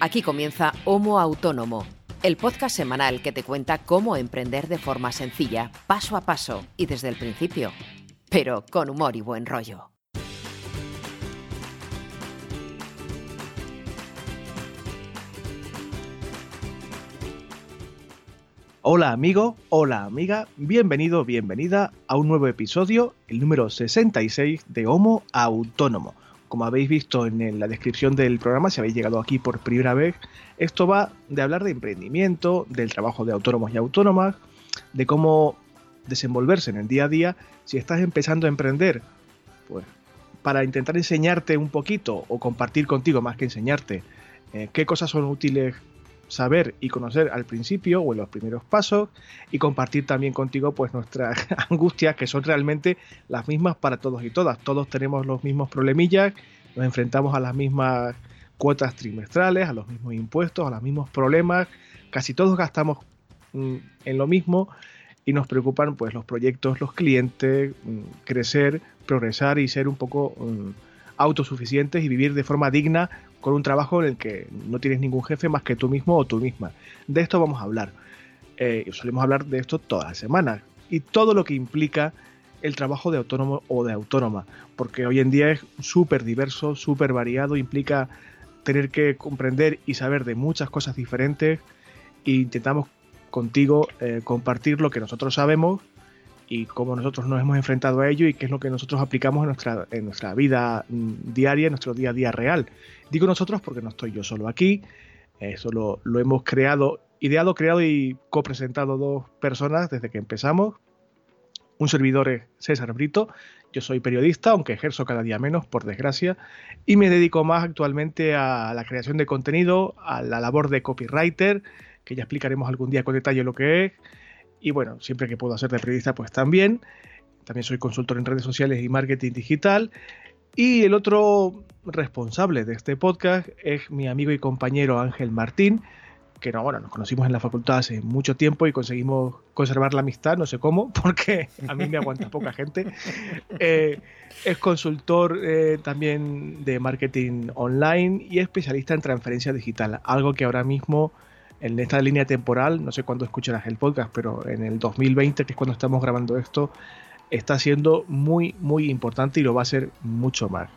Aquí comienza Homo Autónomo, el podcast semanal que te cuenta cómo emprender de forma sencilla, paso a paso y desde el principio, pero con humor y buen rollo. Hola amigo, hola amiga, bienvenido, bienvenida a un nuevo episodio, el número 66 de Homo Autónomo. Como habéis visto en la descripción del programa, si habéis llegado aquí por primera vez, esto va de hablar de emprendimiento, del trabajo de autónomos y autónomas, de cómo desenvolverse en el día a día si estás empezando a emprender. Pues para intentar enseñarte un poquito o compartir contigo más que enseñarte eh, qué cosas son útiles saber y conocer al principio o en los primeros pasos y compartir también contigo pues nuestras angustias que son realmente las mismas para todos y todas. Todos tenemos los mismos problemillas, nos enfrentamos a las mismas cuotas trimestrales, a los mismos impuestos, a los mismos problemas, casi todos gastamos mm, en lo mismo y nos preocupan pues los proyectos, los clientes, mm, crecer, progresar y ser un poco mm, autosuficientes y vivir de forma digna con un trabajo en el que no tienes ningún jefe más que tú mismo o tú misma. De esto vamos a hablar. Eh, solemos hablar de esto todas las semanas y todo lo que implica el trabajo de autónomo o de autónoma, porque hoy en día es súper diverso, súper variado, implica tener que comprender y saber de muchas cosas diferentes e intentamos contigo eh, compartir lo que nosotros sabemos y cómo nosotros nos hemos enfrentado a ello y qué es lo que nosotros aplicamos en nuestra, en nuestra vida mm, diaria, en nuestro día a día real. Digo nosotros porque no estoy yo solo aquí, eso lo, lo hemos creado, ideado, creado y copresentado dos personas desde que empezamos. Un servidor es César Brito, yo soy periodista, aunque ejerzo cada día menos, por desgracia, y me dedico más actualmente a la creación de contenido, a la labor de copywriter, que ya explicaremos algún día con detalle lo que es, y bueno, siempre que puedo hacer de periodista, pues también. También soy consultor en redes sociales y marketing digital. Y el otro responsable de este podcast es mi amigo y compañero Ángel Martín, que no, bueno, nos conocimos en la facultad hace mucho tiempo y conseguimos conservar la amistad, no sé cómo, porque a mí me aguanta poca gente. Eh, es consultor eh, también de marketing online y especialista en transferencia digital, algo que ahora mismo en esta línea temporal, no sé cuándo escucharás el podcast, pero en el 2020, que es cuando estamos grabando esto, está siendo muy, muy importante y lo va a ser mucho más.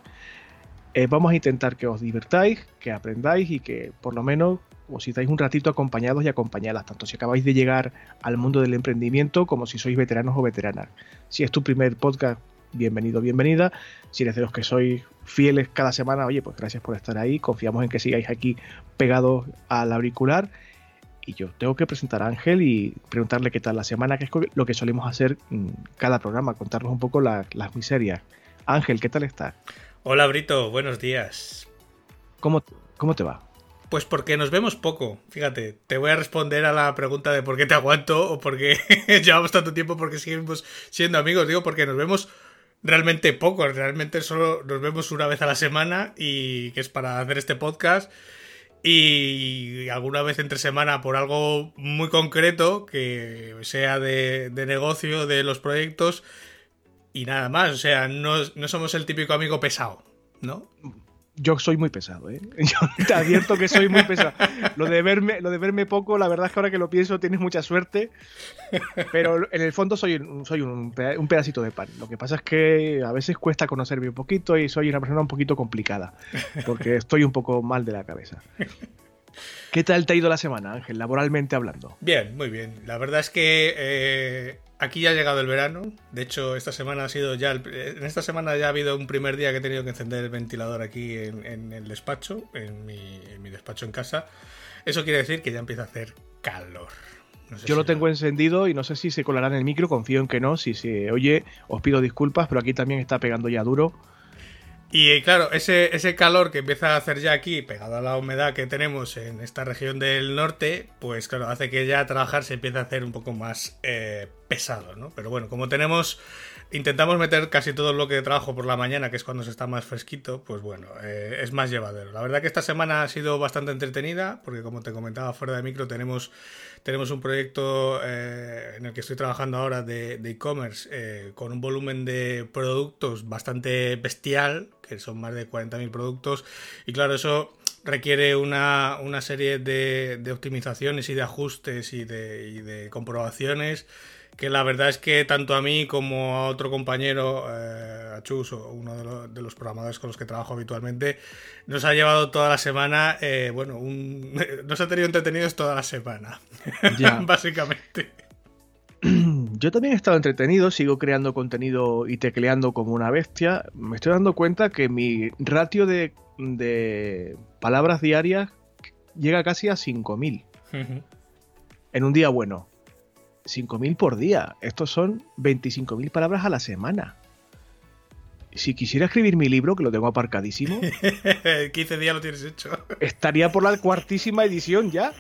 Eh, vamos a intentar que os divertáis, que aprendáis y que por lo menos os sigáis un ratito acompañados y acompañadas, tanto si acabáis de llegar al mundo del emprendimiento como si sois veteranos o veteranas. Si es tu primer podcast, bienvenido, bienvenida. Si eres de los que sois fieles cada semana, oye, pues gracias por estar ahí. Confiamos en que sigáis aquí pegados al auricular y yo tengo que presentar a Ángel y preguntarle qué tal la semana, que es lo que solemos hacer en cada programa, contarnos un poco las miserias. Ángel, ¿qué tal estás? Hola Brito, buenos días. ¿Cómo, ¿Cómo te va? Pues porque nos vemos poco. Fíjate, te voy a responder a la pregunta de por qué te aguanto o por qué llevamos tanto tiempo, porque seguimos siendo amigos. Digo, porque nos vemos realmente poco. Realmente solo nos vemos una vez a la semana y que es para hacer este podcast y alguna vez entre semana por algo muy concreto, que sea de, negocio, de los proyectos y nada más. O sea, no, no somos el típico amigo pesado, ¿no? Yo soy muy pesado, ¿eh? Yo te advierto que soy muy pesado. Lo de verme, lo de verme poco, la verdad es que ahora que lo pienso tienes mucha suerte, pero en el fondo soy, soy un, pedacito de pan. Lo que pasa es que a veces cuesta conocerme un poquito y soy una persona un poquito complicada, porque estoy un poco mal de la cabeza. ¿Qué tal te ha ido la semana, Ángel, laboralmente hablando? Bien, muy bien. La verdad es que eh, aquí ya ha llegado el verano. De hecho, esta semana ha sido ya. en esta semana ya ha habido un primer día que he tenido que encender el ventilador aquí en, el despacho, en mi, despacho en casa. Eso quiere decir que ya empieza a hacer calor. Yo lo tengo encendido y no sé si se colará en el micro, confío en que no. Si se oye, os pido disculpas, pero aquí también está pegando ya duro. Y claro, ese, ese calor que empieza a hacer ya aquí, pegado a la humedad que tenemos en esta región del norte, pues claro, hace que ya trabajar se empiece a hacer un poco más eh, pesado, ¿no? Pero bueno, como tenemos Intentamos meter casi todo el bloque de trabajo por la mañana, que es cuando se está más fresquito, pues bueno, eh, es más llevadero. La verdad que esta semana ha sido bastante entretenida, porque como te comentaba fuera de micro, tenemos, tenemos un proyecto eh, en el que estoy trabajando ahora de e-commerce eh, con un volumen de productos bastante bestial, que son más de 40.000 productos, y claro, eso requiere una, serie de, optimizaciones y de ajustes y de, y de comprobaciones que la verdad es que tanto a mí como a otro compañero, eh, a Chus, uno de, los programadores con los que trabajo habitualmente, nos ha llevado toda la semana, eh, bueno, un, nos ha tenido entretenidos toda la semana, básicamente. Yo también he estado entretenido, sigo creando contenido y tecleando como una bestia. Me estoy dando cuenta que mi ratio de, palabras diarias llega casi a 5.000 en un día bueno. 5.000 por día. Estos son 25.000 palabras a la semana. Si quisiera escribir mi libro, que lo tengo aparcadísimo. 15 días lo tienes hecho. estaría por la cuartísima edición ya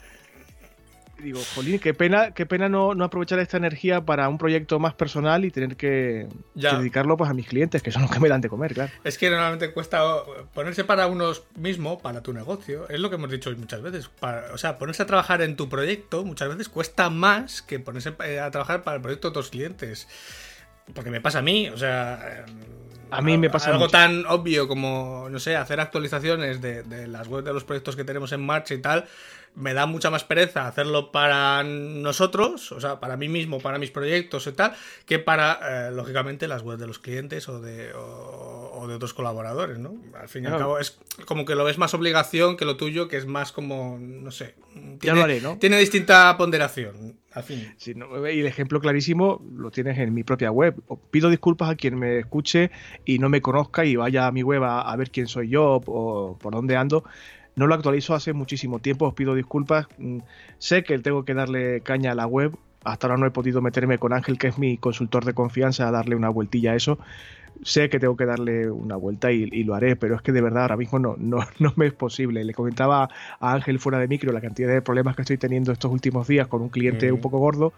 digo, jolín, qué pena, qué pena no, aprovechar esta energía para un proyecto más personal y tener que, dedicarlo pues, a mis clientes, que son los que me dan de comer, claro. Es que normalmente cuesta ponerse para uno mismo, para tu negocio, es lo que hemos dicho muchas veces. o sea, ponerse a trabajar en tu proyecto muchas veces cuesta más que ponerse eh, a trabajar para el proyecto de otros clientes. Porque me pasa a mí, o sea... A mí me pasa algo tan obvio como, no sé, hacer actualizaciones de, de las webs de los proyectos que tenemos en marcha y tal me da mucha más pereza hacerlo para nosotros, o sea, para mí mismo, para mis proyectos y tal, que para, eh, lógicamente, las webs de los clientes o de, o, de otros colaboradores, ¿no? Al fin y al cabo, es como que lo ves más obligación que lo tuyo, que es más como, no sé. Tiene, ya lo haré, ¿no? Tiene distinta ponderación, al fin. y el ejemplo clarísimo lo tienes en mi propia web. Pido disculpas a quien me escuche y no me conozca y vaya a mi web a ver quién soy yo o por dónde ando no lo actualizo hace muchísimo tiempo, os pido disculpas. Mm, sé que tengo que darle caña a la web. Hasta ahora no he podido meterme con Ángel, que es mi consultor de confianza, a darle una vueltilla a eso. Sé que tengo que darle una vuelta y, lo haré, pero es que de verdad ahora mismo no, no, no, me es posible. Le comentaba a Ángel fuera de micro la cantidad de problemas que estoy teniendo estos últimos días con un cliente un poco gordo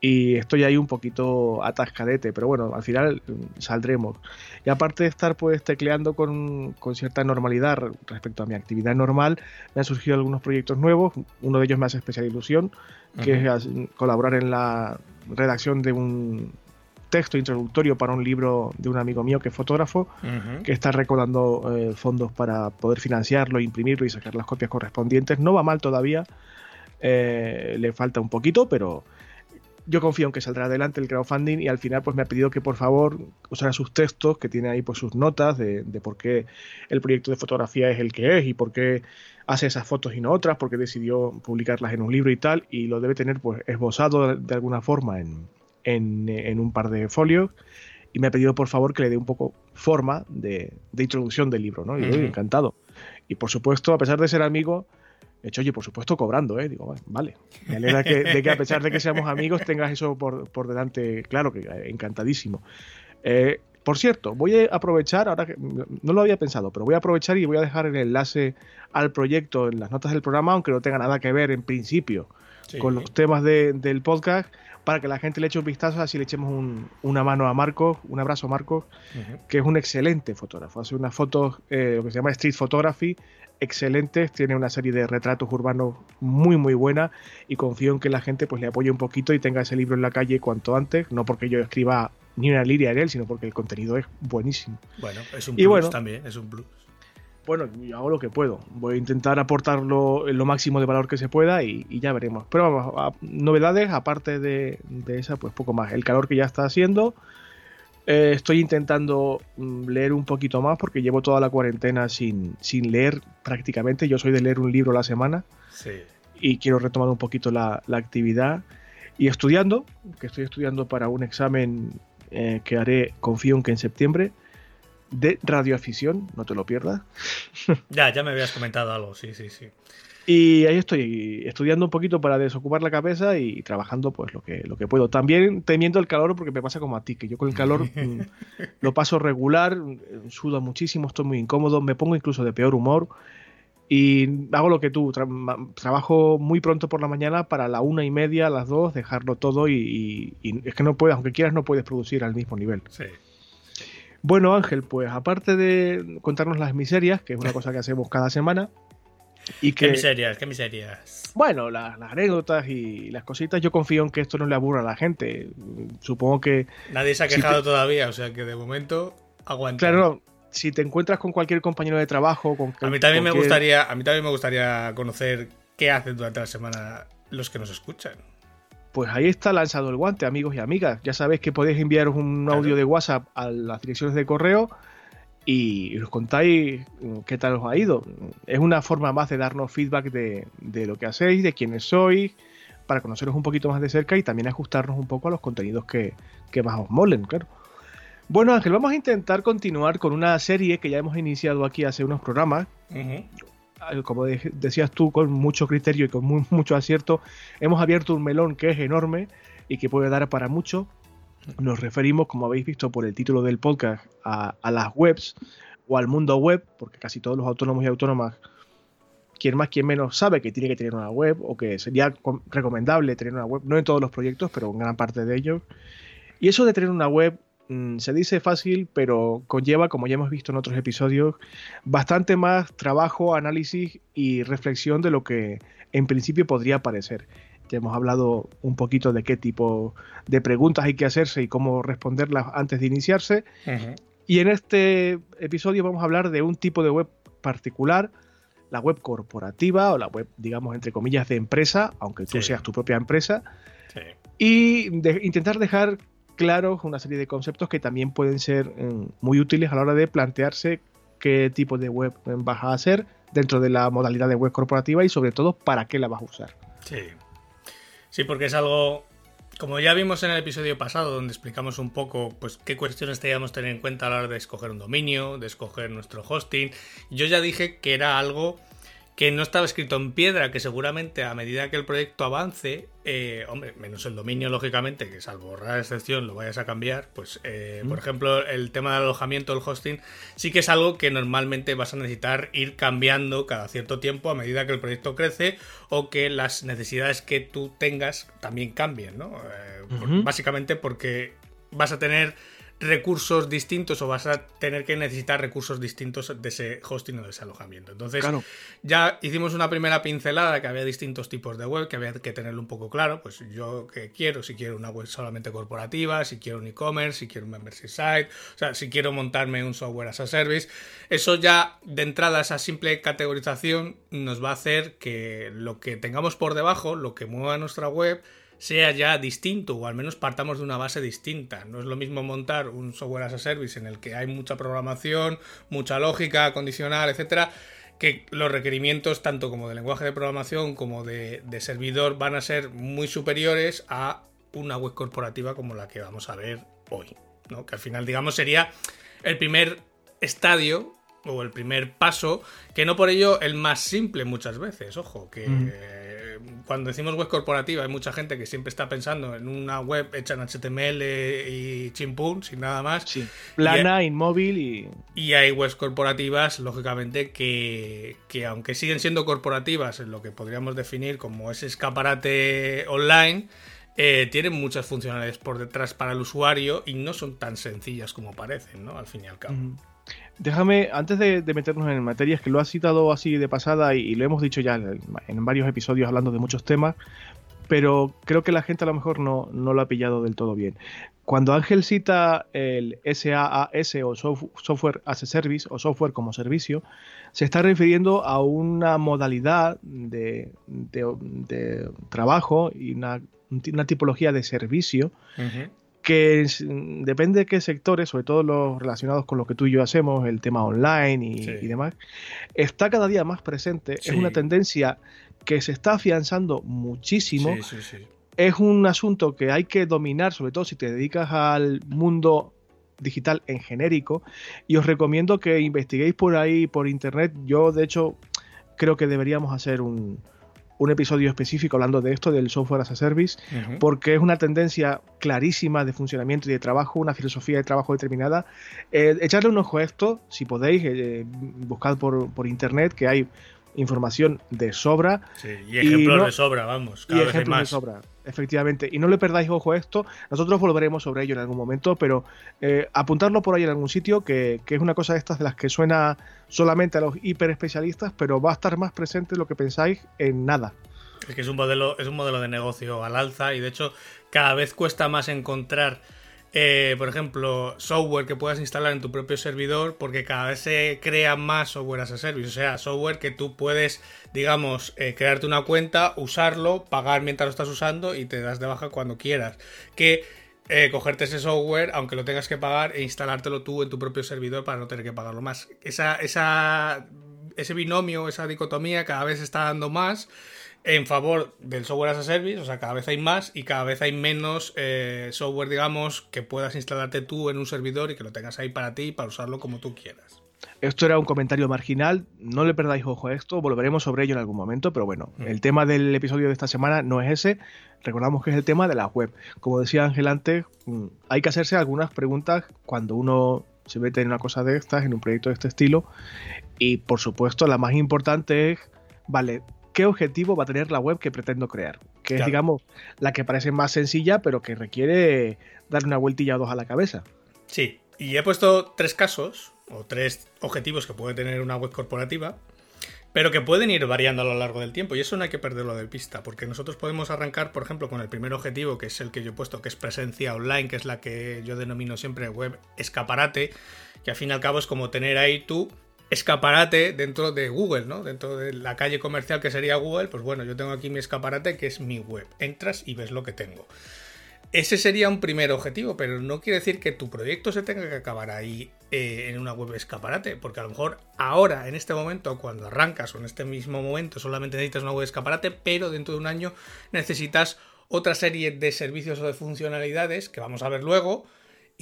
y estoy ahí un poquito atascadete, pero bueno, al final mm, saldremos. Y aparte de estar pues tecleando con, cierta normalidad respecto a mi actividad normal, me han surgido algunos proyectos nuevos, uno de ellos me hace especial ilusión, que es colaborar en la redacción de un texto introductorio para un libro de un amigo mío que es fotógrafo, que está recaudando eh, fondos para poder financiarlo, imprimirlo y sacar las copias correspondientes. No va mal todavía, eh, le falta un poquito, pero yo confío en que saldrá adelante el crowdfunding y al final pues me ha pedido que por favor usara sus textos, que tiene ahí pues sus notas de, por qué el proyecto de fotografía es el que es y por qué hace esas fotos y no otras, porque decidió publicarlas en un libro y tal, y lo debe tener pues esbozado de, alguna forma en, en, un par de folios y me ha pedido por favor que le dé un poco forma de, introducción del libro, ¿no? Y encantado. Y por supuesto, a pesar de ser amigo, de hecho, oye, por supuesto, cobrando, ¿eh? Digo, vale. Me alegra que, de que a pesar de que seamos amigos tengas eso por, delante, claro, que eh, encantadísimo. Eh, por cierto, voy a aprovechar, ahora que no lo había pensado, pero voy a aprovechar y voy a dejar el enlace al proyecto en las notas del programa, aunque no tenga nada que ver en principio con los temas del podcast, para que la gente le eche un vistazo, así le echemos una mano a Marcos, un abrazo a Marcos, que es un excelente fotógrafo. Hace unas fotos, eh, lo que se llama street photography, excelentes, tiene una serie de retratos urbanos muy muy buena y confío en que la gente pues le apoye un poquito y tenga ese libro en la calle cuanto antes, no porque yo escriba ni una liria en él, sino porque el contenido es buenísimo. Bueno, es un plus también, es un plus. Bueno, yo hago lo que puedo. Voy a intentar aportar lo, máximo de valor que se pueda y, ya veremos. Pero vamos, novedades, aparte de, de, esa, pues poco más. El calor que ya está haciendo, eh, estoy intentando mm, leer un poquito más porque llevo toda la cuarentena sin, sin leer prácticamente. Yo soy de leer un libro a la semana. Y quiero retomar un poquito la, actividad. Y estudiando, que estoy estudiando para un examen eh, que haré, confío en que en septiembre, de radioafición, no te lo pierdas. ya, ya me habías comentado algo, sí, sí, sí. Y ahí estoy estudiando un poquito para desocupar la cabeza y trabajando pues lo que, lo que puedo. También temiendo el calor porque me pasa como a ti, que yo con el calor mm, lo paso regular, sudo muchísimo, estoy muy incómodo, me pongo incluso de peor humor y hago lo que tú, trabajo muy pronto por la mañana para la una y media, las dos, dejarlo todo y, es que no puedes, aunque quieras, no puedes producir al mismo nivel. Sí. Bueno, Ángel, pues aparte de contarnos las miserias, que es una cosa que hacemos cada semana, y que, ¿Qué miserias? ¿Qué miserias? Bueno, las, anécdotas y las cositas, yo confío en que esto no le aburra a la gente. Supongo que... Nadie se ha quejado todavía, o sea que de momento aguanta. Claro, si te encuentras con cualquier compañero de trabajo, con a mí también me gustaría, a mí también me gustaría conocer qué hacen durante la semana los que nos escuchan. Pues ahí está lanzado el guante, amigos y amigas. Ya sabéis que podéis enviaros un audio de WhatsApp a las direcciones de correo y os contáis mm, qué tal os ha ido. Es una forma más de darnos feedback de, lo que hacéis, de quiénes sois, para conoceros un poquito más de cerca y también ajustarnos un poco a los contenidos que, más os molen, claro. Bueno, Ángel, vamos a intentar continuar con una serie que ya hemos iniciado aquí hace unos programas. Como decías tú, con mucho criterio y con mucho acierto, hemos abierto un melón que es enorme y que puede dar para mucho. Nos referimos, como habéis visto por el título del podcast, a, las webs o al mundo web, porque casi todos los autónomos y autónomas, quien más, quien menos, sabe que tiene que tener una web o que sería recomendable tener una web, no en todos los proyectos, pero en gran parte de ellos. Y eso de tener una web mm, se dice fácil, pero conlleva, como ya hemos visto en otros episodios, bastante más trabajo, análisis y reflexión de lo que en principio podría parecer. Ya hemos hablado un poquito de qué tipo de preguntas hay que hacerse y cómo responderlas antes de iniciarse. Y en este episodio vamos a hablar de un tipo de web particular, la web corporativa o la web, digamos, entre comillas, de empresa, aunque tú seas tu propia empresa. Y intentar dejar claros una serie de conceptos que también pueden ser mm, muy útiles a la hora de plantearse qué tipo de web vas a hacer dentro de la modalidad de web corporativa y sobre todo para qué la vas a usar. Sí. Sí, porque es algo, como ya vimos en el episodio pasado, donde explicamos un poco pues, qué cuestiones teníamos que tener en cuenta a la hora de escoger un dominio, de escoger nuestro hosting, yo ya dije que era algo que no estaba escrito en piedra, que seguramente a medida que el proyecto avance, eh, hombre, menos el dominio, lógicamente, que salvo rara excepción lo vayas a cambiar, pues, eh, por ejemplo, el tema del alojamiento, el hosting, sí que es algo que normalmente vas a necesitar ir cambiando cada cierto tiempo a medida que el proyecto crece o que las necesidades que tú tengas también cambien, ¿no? Eh, básicamente porque vas a tener recursos distintos o vas a tener que necesitar recursos distintos de ese hosting o de ese alojamiento. Entonces, ya hicimos una primera pincelada que había distintos tipos de web, que había que tenerlo un poco claro. Pues yo que quiero, si quiero una web solamente corporativa, si quiero un e-commerce, si quiero un membership site, o sea, si quiero montarme un software as a service. Eso ya de entrada, esa simple categorización nos va a hacer que lo que tengamos por debajo, lo que mueva nuestra web, sea ya distinto o al menos partamos de una base distinta. No es lo mismo montar un software as a service en el que hay mucha programación, mucha lógica condicional, etcétera, que los requerimientos tanto como de lenguaje de programación como de, servidor van a ser muy superiores a una web corporativa como la que vamos a ver hoy. ¿no? Que al final, digamos, sería el primer estadio o el primer paso, que no por ello el más simple muchas veces, ojo, que mm cuando decimos web corporativa, hay mucha gente que siempre está pensando en una web hecha en HTML y chimpún, sin nada más. Sí. Plana, inmóvil y. Y hay webs corporativas, lógicamente, que, que aunque siguen siendo corporativas en lo que podríamos definir como ese escaparate online, eh, tienen muchas funcionalidades por detrás para el usuario y no son tan sencillas como parecen, ¿no? Al fin y al cabo. Déjame, antes de, meternos en materias, que lo has citado así de pasada y, lo hemos dicho ya en, varios episodios hablando de muchos temas, pero creo que la gente a lo mejor no, no lo ha pillado del todo bien. Cuando Ángel cita el SaaS o Software as a Service o software como servicio, se está refiriendo a una modalidad de, trabajo y una, tipología de servicio que mm, depende de qué sectores, sobre todo los relacionados con lo que tú y yo hacemos, el tema online y, demás, está cada día más presente. Es una tendencia que se está afianzando muchísimo. es un asunto que hay que dominar, sobre todo si te dedicas al mundo digital en genérico. Y os recomiendo que investiguéis por ahí, por internet. Yo, de hecho, creo que deberíamos hacer un, un episodio específico hablando de esto, del software as a service, porque es una tendencia clarísima de funcionamiento y de trabajo, una filosofía de trabajo determinada. Eh, echarle un ojo a esto, si podéis, eh, buscad por, por internet que hay información de sobra. y ejemplos de sobra, vamos. y ejemplos de sobra, efectivamente. Y no le perdáis ojo a esto. Nosotros volveremos sobre ello en algún momento, pero eh, apuntarlo por ahí en algún sitio, que, es una cosa de estas de las que suena solamente a los hiper especialistas, pero va a estar más presente lo que pensáis en nada. Es que es un modelo, es un modelo de negocio al alza y de hecho cada vez cuesta más encontrar eh, por ejemplo, software que puedas instalar en tu propio servidor, porque cada vez se crea más software as a service, o sea, software que tú puedes, digamos, eh, crearte una cuenta, usarlo, pagar mientras lo estás usando y te das de baja cuando quieras. Que eh, cogerte ese software, aunque lo tengas que pagar, e instalártelo tú en tu propio servidor para no tener que pagarlo más. Esa, ese binomio, esa dicotomía cada vez está dando más en favor del software as a service, o sea, cada vez hay más y cada vez hay menos eh, software, digamos, que puedas instalarte tú en un servidor y que lo tengas ahí para ti para usarlo como tú quieras. Esto era un comentario marginal, no le perdáis ojo a esto, volveremos sobre ello en algún momento, pero bueno, mm. el tema del episodio de esta semana no es ese, recordamos que es el tema de la web. Como decía Ángel antes, mm, hay que hacerse algunas preguntas cuando uno se mete en una cosa de estas, en un proyecto de este estilo, y por supuesto la más importante es, vale, qué objetivo va a tener la web que pretendo crear. Que es, digamos, la que parece más sencilla, pero que requiere darle una vueltilla o dos a la cabeza. Sí, y he puesto tres casos, o tres objetivos que puede tener una web corporativa, pero que pueden ir variando a lo largo del tiempo, y eso no hay que perderlo de vista, porque nosotros podemos arrancar, por ejemplo, con el primer objetivo, que es el que yo he puesto, que es presencia online, que es la que yo denomino siempre web escaparate, que al fin y al cabo es como tener ahí tú escaparate dentro de Google, ¿no? Dentro de la calle comercial que sería Google, pues bueno, yo tengo aquí mi escaparate que es mi web. Entras y ves lo que tengo. Ese sería un primer objetivo, pero no quiere decir que tu proyecto se tenga que acabar ahí eh, en una web escaparate, porque a lo mejor ahora, en este momento, cuando arrancas o en este mismo momento, solamente necesitas una web escaparate, pero dentro de un año necesitas otra serie de servicios o de funcionalidades que vamos a ver luego,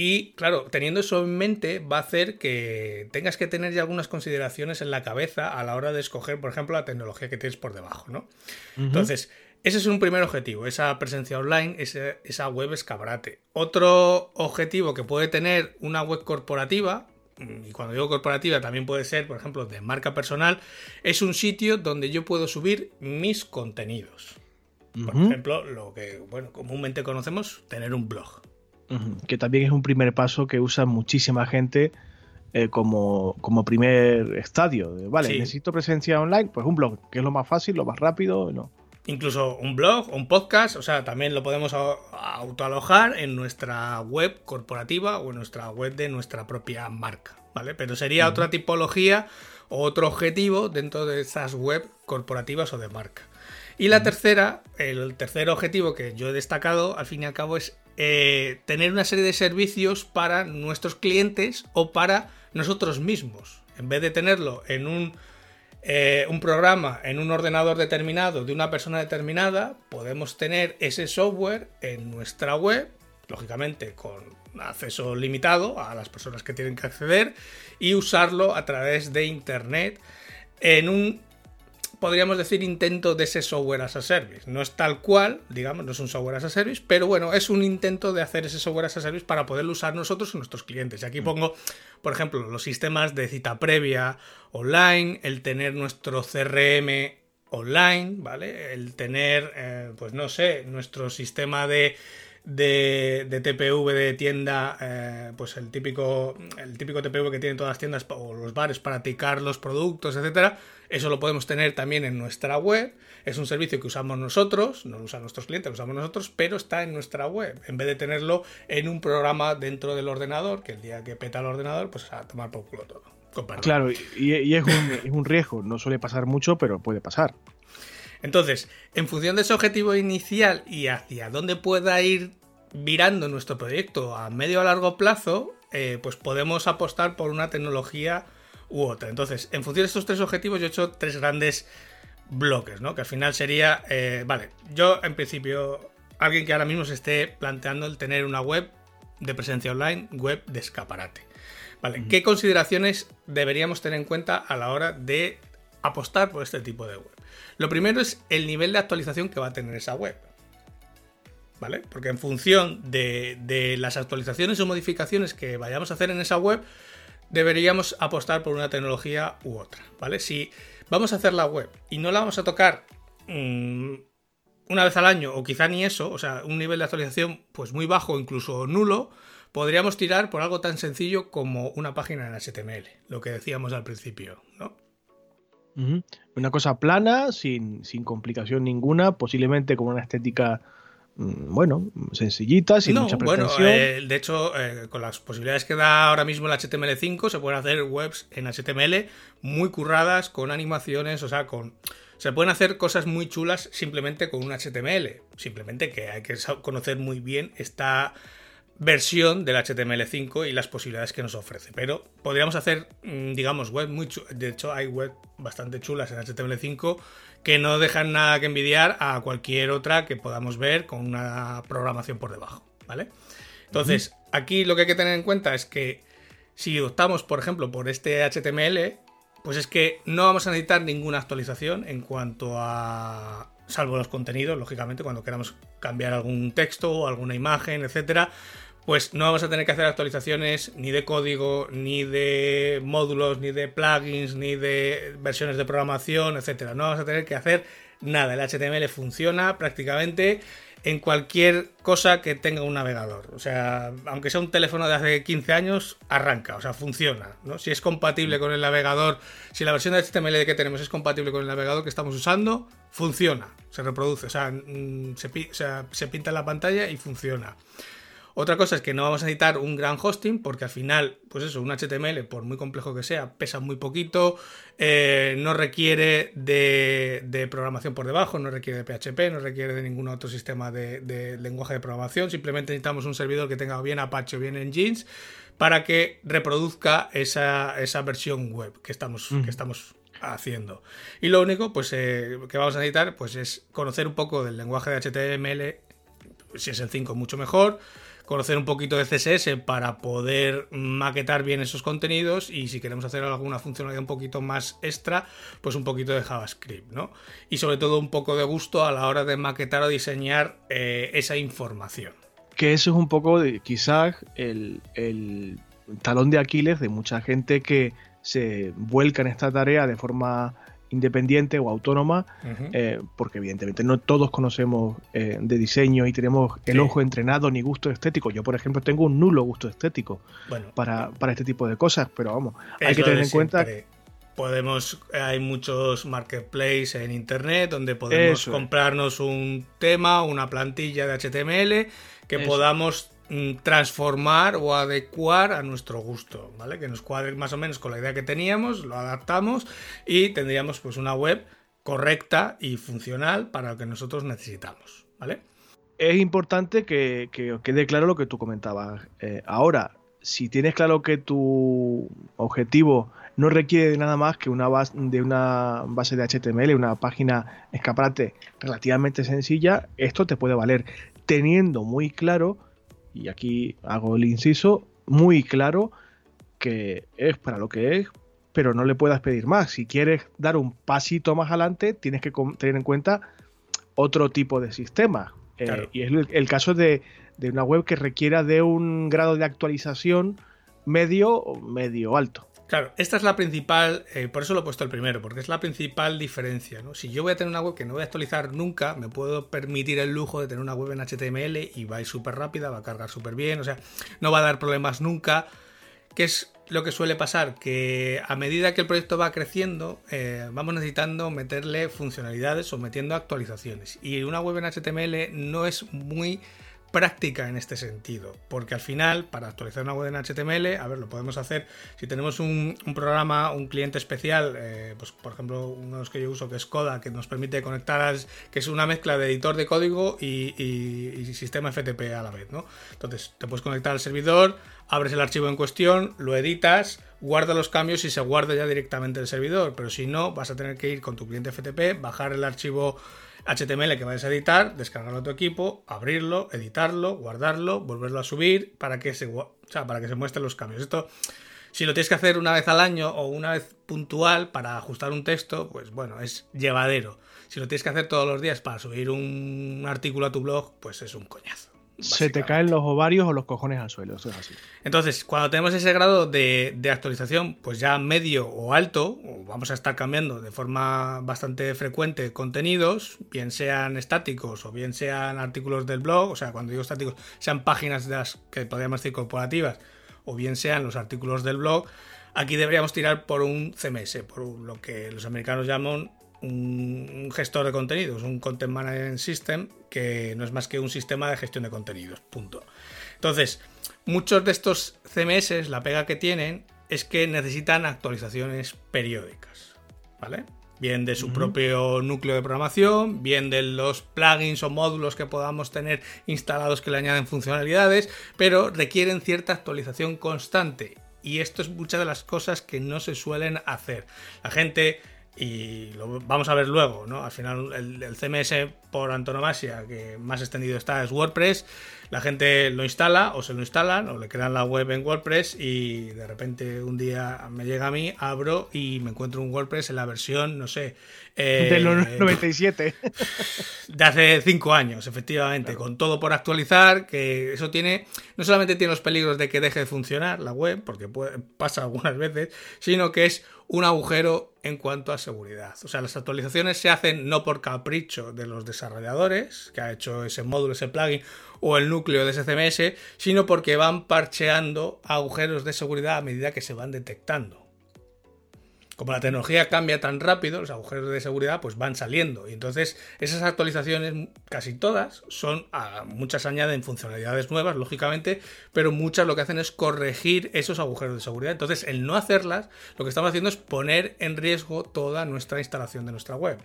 y claro, teniendo eso en mente va a hacer que tengas que tener ya algunas consideraciones en la cabeza a la hora de escoger, por ejemplo, la tecnología que tienes por debajo, ¿no? Entonces, ese es un primer objetivo, esa presencia online, esa web escabrate. Otro objetivo que puede tener una web corporativa, y cuando digo corporativa también puede ser, por ejemplo, de marca personal, es un sitio donde yo puedo subir mis contenidos. Por ejemplo, lo que, bueno, comúnmente conocemos, tener un blog. Que también es un primer paso que usa muchísima gente eh, como, como, primer estadio. Vale, necesito presencia online, pues un blog, que es lo más fácil, lo más rápido, ¿no? Incluso un blog, un podcast, o sea, también lo podemos autoalojar en nuestra web corporativa o en nuestra web de nuestra propia marca, ¿vale? Pero sería otra tipología o otro objetivo dentro de esas web corporativas o de marca. Y la tercera, el tercer objetivo que yo he destacado, al fin y al cabo, es eh, tener una serie de servicios para nuestros clientes o para nosotros mismos. En vez de tenerlo en un, eh, un programa, en un ordenador determinado de una persona determinada, podemos tener ese software en nuestra web, lógicamente con acceso limitado a las personas que tienen que acceder, y usarlo a través de Internet en un podríamos decir, intento de ese software as a service. No es tal cual, digamos, no es un software as a service, pero bueno, es un intento de hacer ese software as a service para poderlo usar nosotros y nuestros clientes. Y aquí mm. pongo, por ejemplo, los sistemas de cita previa online, el tener nuestro CRM online, ¿vale? El tener, eh, pues no sé, nuestro sistema de de, de, TPV de tienda, eh, pues el típico, el típico TPV que tienen todas las tiendas o los bares para ticar los productos, etcétera. Eso lo podemos tener también en nuestra web. Es un servicio que usamos nosotros, no lo usan nuestros clientes, lo usamos nosotros, pero está en nuestra web. En vez de tenerlo en un programa dentro del ordenador, que el día que peta el ordenador, pues a tomar por culo todo. Claro, y, es, un, es un riesgo. No suele pasar mucho, pero puede pasar. Entonces, en función de ese objetivo inicial y hacia dónde pueda ir virando nuestro proyecto a medio o largo plazo, eh, pues podemos apostar por una tecnología u otra. Entonces, en función de estos tres objetivos, yo he hecho tres grandes bloques, ¿no? Que al final sería, eh, vale, yo en principio, alguien que ahora mismo se esté planteando el tener una web de presencia online, web de escaparate. Vale, ¿qué consideraciones deberíamos tener en cuenta a la hora de apostar por este tipo de web? Lo primero es el nivel de actualización que va a tener esa web. ¿vale? Porque en función de, las actualizaciones o modificaciones que vayamos a hacer en esa web, deberíamos apostar por una tecnología u otra, ¿vale? Si vamos a hacer la web y no la vamos a tocar mm, una vez al año, o quizá ni eso, o sea, un nivel de actualización pues muy bajo, incluso nulo, podríamos tirar por algo tan sencillo como una página en HTML, lo que decíamos al principio, ¿no? Una cosa plana, sin, sin complicación ninguna, posiblemente con una estética mm, bueno, sencillitas, sin mucha pretensión. Bueno, eh, de hecho, eh, con las posibilidades que da ahora mismo el HTML5, se pueden hacer webs en HTML muy curradas, con animaciones, o sea, con... Se pueden hacer cosas muy chulas simplemente con un HTML. Simplemente que hay que conocer muy bien esta versión del HTML5 y las posibilidades que nos ofrece. Pero podríamos hacer, mm, digamos, web muy De hecho, hay web bastante chulas en HTML5 que no dejan nada que envidiar a cualquier otra que podamos ver con una programación por debajo, ¿vale? Entonces, aquí lo que hay que tener en cuenta es que si optamos, por ejemplo, por este HTML, pues es que no vamos a necesitar ninguna actualización en cuanto a salvo los contenidos, lógicamente, cuando queramos cambiar algún texto o alguna imagen, etcétera, pues no vamos a tener que hacer actualizaciones ni de código, ni de módulos, ni de plugins, ni de versiones de programación, etcétera. No vamos a tener que hacer nada. El HTML funciona prácticamente en cualquier cosa que tenga un navegador. O sea, aunque sea un teléfono de hace 15 años, arranca, o sea, funciona. ¿no? Si es compatible con el navegador, si la versión de HTML que tenemos es compatible con el navegador que estamos usando, funciona, se reproduce, o sea, mm, se, o sea, se pinta en la pantalla y funciona. Otra cosa es que no vamos a necesitar un gran hosting porque al final, pues eso, un HTML, por muy complejo que sea, pesa muy poquito, eh, no requiere de, programación por debajo, no requiere de PHP, no requiere de ningún otro sistema de, lenguaje de programación, simplemente necesitamos un servidor que tenga bien Apache o bien Engines para que reproduzca esa, versión web que estamos, que estamos haciendo. Y lo único pues, eh, que vamos a necesitar pues, es conocer un poco del lenguaje de HTML, si es el 5 mucho mejor, conocer un poquito de CSS para poder maquetar bien esos contenidos y si queremos hacer alguna funcionalidad un poquito más extra, pues un poquito de JavaScript, ¿no? Y sobre todo un poco de gusto a la hora de maquetar o diseñar eh, esa información. Que eso es un poco quizás el talón de Aquiles de mucha gente que se vuelca en esta tarea de forma independiente o autónoma, eh, porque evidentemente no todos conocemos eh, de diseño y tenemos el ojo entrenado ni gusto estético. Yo, por ejemplo, tengo un nulo gusto estético para, este tipo de cosas, pero vamos, hay que tener en cuenta podemos hay muchos marketplaces en internet donde podemos comprarnos un tema una plantilla de HTML que podamos transformar o adecuar a nuestro gusto, ¿vale? Que nos cuadre más o menos con la idea que teníamos, lo adaptamos y tendríamos pues una web correcta y funcional para lo que nosotros necesitamos, ¿vale? Es importante que, quede claro lo que tú comentabas. Eh, ahora, si tienes claro que tu objetivo no requiere de nada más que una base, de una base de HTML, una página escaparate relativamente sencilla, esto te puede valer, teniendo muy claro y aquí hago el inciso, muy claro que es para lo que es, pero no le puedas pedir más. Si quieres dar un pasito más adelante, tienes que tener en cuenta otro tipo de sistema. Eh, y es el, caso de, de, una web que requiera de un grado de actualización medio o medio alto. Claro, esta es la principal, eh, por eso lo he puesto el primero, porque es la principal diferencia. Si yo voy a tener una web que no voy a actualizar nunca, me puedo permitir el lujo de tener una web en HTML y va a ir súper rápida, va a cargar súper bien, o sea, no va a dar problemas nunca. ¿Qué es lo que suele pasar? Que a medida que el proyecto va creciendo, eh, vamos necesitando meterle funcionalidades o metiendo actualizaciones. Y una web en HTML no es muy práctica en este sentido, porque al final, para actualizar una web en HTML, a ver, lo podemos hacer si tenemos un, programa, un cliente especial, eh, pues por ejemplo, uno de los que yo uso que es Coda, que nos permite conectar, que es una mezcla de editor de código y, sistema FTP a la vez, ¿no? Entonces, te puedes conectar al servidor, abres el archivo en cuestión, lo editas, guarda los cambios y se guarda ya directamente el servidor, pero si no, vas a tener que ir con tu cliente FTP, bajar el archivo HTML que vayas a editar, descargarlo a tu equipo, abrirlo, editarlo, guardarlo, volverlo a subir para que se, para que se muestren los cambios. Esto, si lo tienes que hacer una vez al año o una vez puntual para ajustar un texto, pues bueno, es llevadero. Si lo tienes que hacer todos los días para subir un artículo a tu blog, pues es un coñazo se te caen los ovarios o los cojones al suelo, eso es así. Entonces, cuando tenemos ese grado de, actualización, pues ya medio o alto, vamos a estar cambiando de forma bastante frecuente contenidos, bien sean estáticos o bien sean artículos del blog, o sea, cuando digo estáticos, sean páginas de las que podríamos decir corporativas, o bien sean los artículos del blog, aquí deberíamos tirar por un CMS, por lo que los americanos llaman un, gestor de contenidos, un Content Management System, que no es más que un sistema de gestión de contenidos. Punto. Entonces, muchos de estos CMS, la pega que tienen es que necesitan actualizaciones periódicas. ¿Vale? bien de su propio núcleo de programación, bien de los plugins o módulos que podamos tener instalados que le añaden funcionalidades, pero requieren cierta actualización constante. Y esto es muchas de las cosas que no se suelen hacer. La gente y lo vamos a ver luego, ¿no? Al final el, CMS por antonomasia que más extendido está es WordPress, la gente lo instala o se lo instalan o le crean la web en WordPress y de repente un día me llega a mí, abro y me encuentro un WordPress en la versión, no sé... Eh, Del 97. De hace 5 años, efectivamente, con todo por actualizar, que eso tiene, no solamente tiene los peligros de que deje de funcionar la web, porque pasa algunas veces, sino que es un agujero en cuanto a seguridad. O sea, las actualizaciones se hacen no por capricho de los desarrolladores, que ha hecho ese módulo, ese plugin o el núcleo de ese CMS, sino porque van parcheando agujeros de seguridad a medida que se van detectando como la tecnología cambia tan rápido, los agujeros de seguridad pues van saliendo. Y entonces esas actualizaciones, casi todas, son, ah, muchas añaden funcionalidades nuevas, lógicamente, pero muchas lo que hacen es corregir esos agujeros de seguridad. Entonces el no hacerlas, lo que estamos haciendo es poner en riesgo toda nuestra instalación de nuestra web.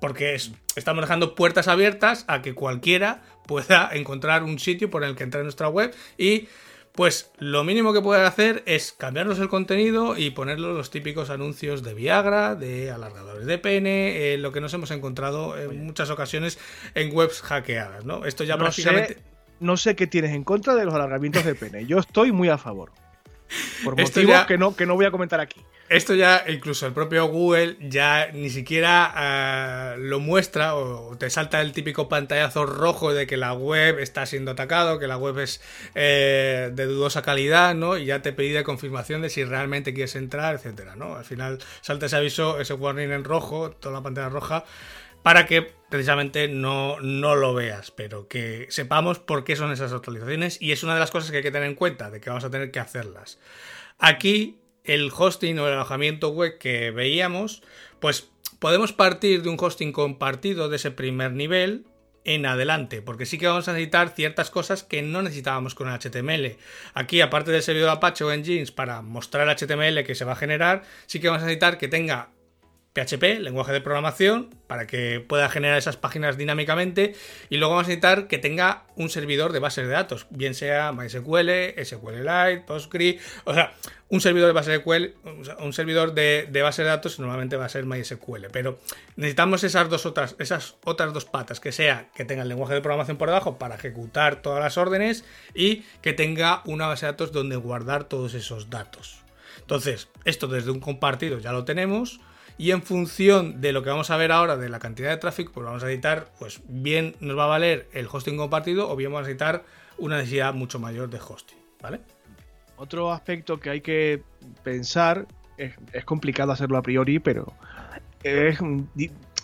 Porque estamos dejando puertas abiertas a que cualquiera pueda encontrar un sitio por el que entrar en nuestra web y pues lo mínimo que puede hacer es cambiarnos el contenido y ponerlo los típicos anuncios de Viagra, de alargadores de pene, eh, lo que nos hemos encontrado en muchas ocasiones en webs hackeadas, ¿no? Esto ya no Sé, no sé qué tienes en contra de los alargamientos de pene. Yo estoy muy a favor. Por motivos que, no, que no voy a comentar aquí. Esto ya, incluso el propio Google ya ni siquiera eh, lo muestra o te salta el típico pantallazo rojo de que la web está siendo atacado, que la web es eh, de dudosa calidad, ¿no? Y ya te pide confirmación de si realmente quieres entrar, etcétera, ¿no? Al final salta ese aviso, ese warning en rojo, toda la pantalla roja, para que precisamente no, no lo veas, pero que sepamos por qué son esas actualizaciones y es una de las cosas que hay que tener en cuenta, de que vamos a tener que hacerlas. Aquí el hosting o el alojamiento web que veíamos, pues podemos partir de un hosting compartido de ese primer nivel en adelante, porque sí que vamos a necesitar ciertas cosas que no necesitábamos con HTML. Aquí, aparte del servidor Apache o Nginx para mostrar el HTML que se va a generar, sí que vamos a necesitar que tenga PHP, lenguaje de programación, para que pueda generar esas páginas dinámicamente. Y luego vamos a necesitar que tenga un servidor de bases de datos, bien sea MySQL, SQLite, Postgre, o sea, un servidor de base de SQL, un servidor de, base de datos normalmente va a ser MySQL. Pero necesitamos esas dos otras, esas otras dos patas, que sea que tenga el lenguaje de programación por debajo para ejecutar todas las órdenes y que tenga una base de datos donde guardar todos esos datos. Entonces, esto desde un compartido ya lo tenemos y en función de lo que vamos a ver ahora de la cantidad de tráfico, pues vamos a necesitar, pues bien nos va a valer el hosting compartido o bien vamos a necesitar una necesidad mucho mayor de hosting, ¿vale? Otro aspecto que hay que pensar, es, es complicado hacerlo a priori, pero es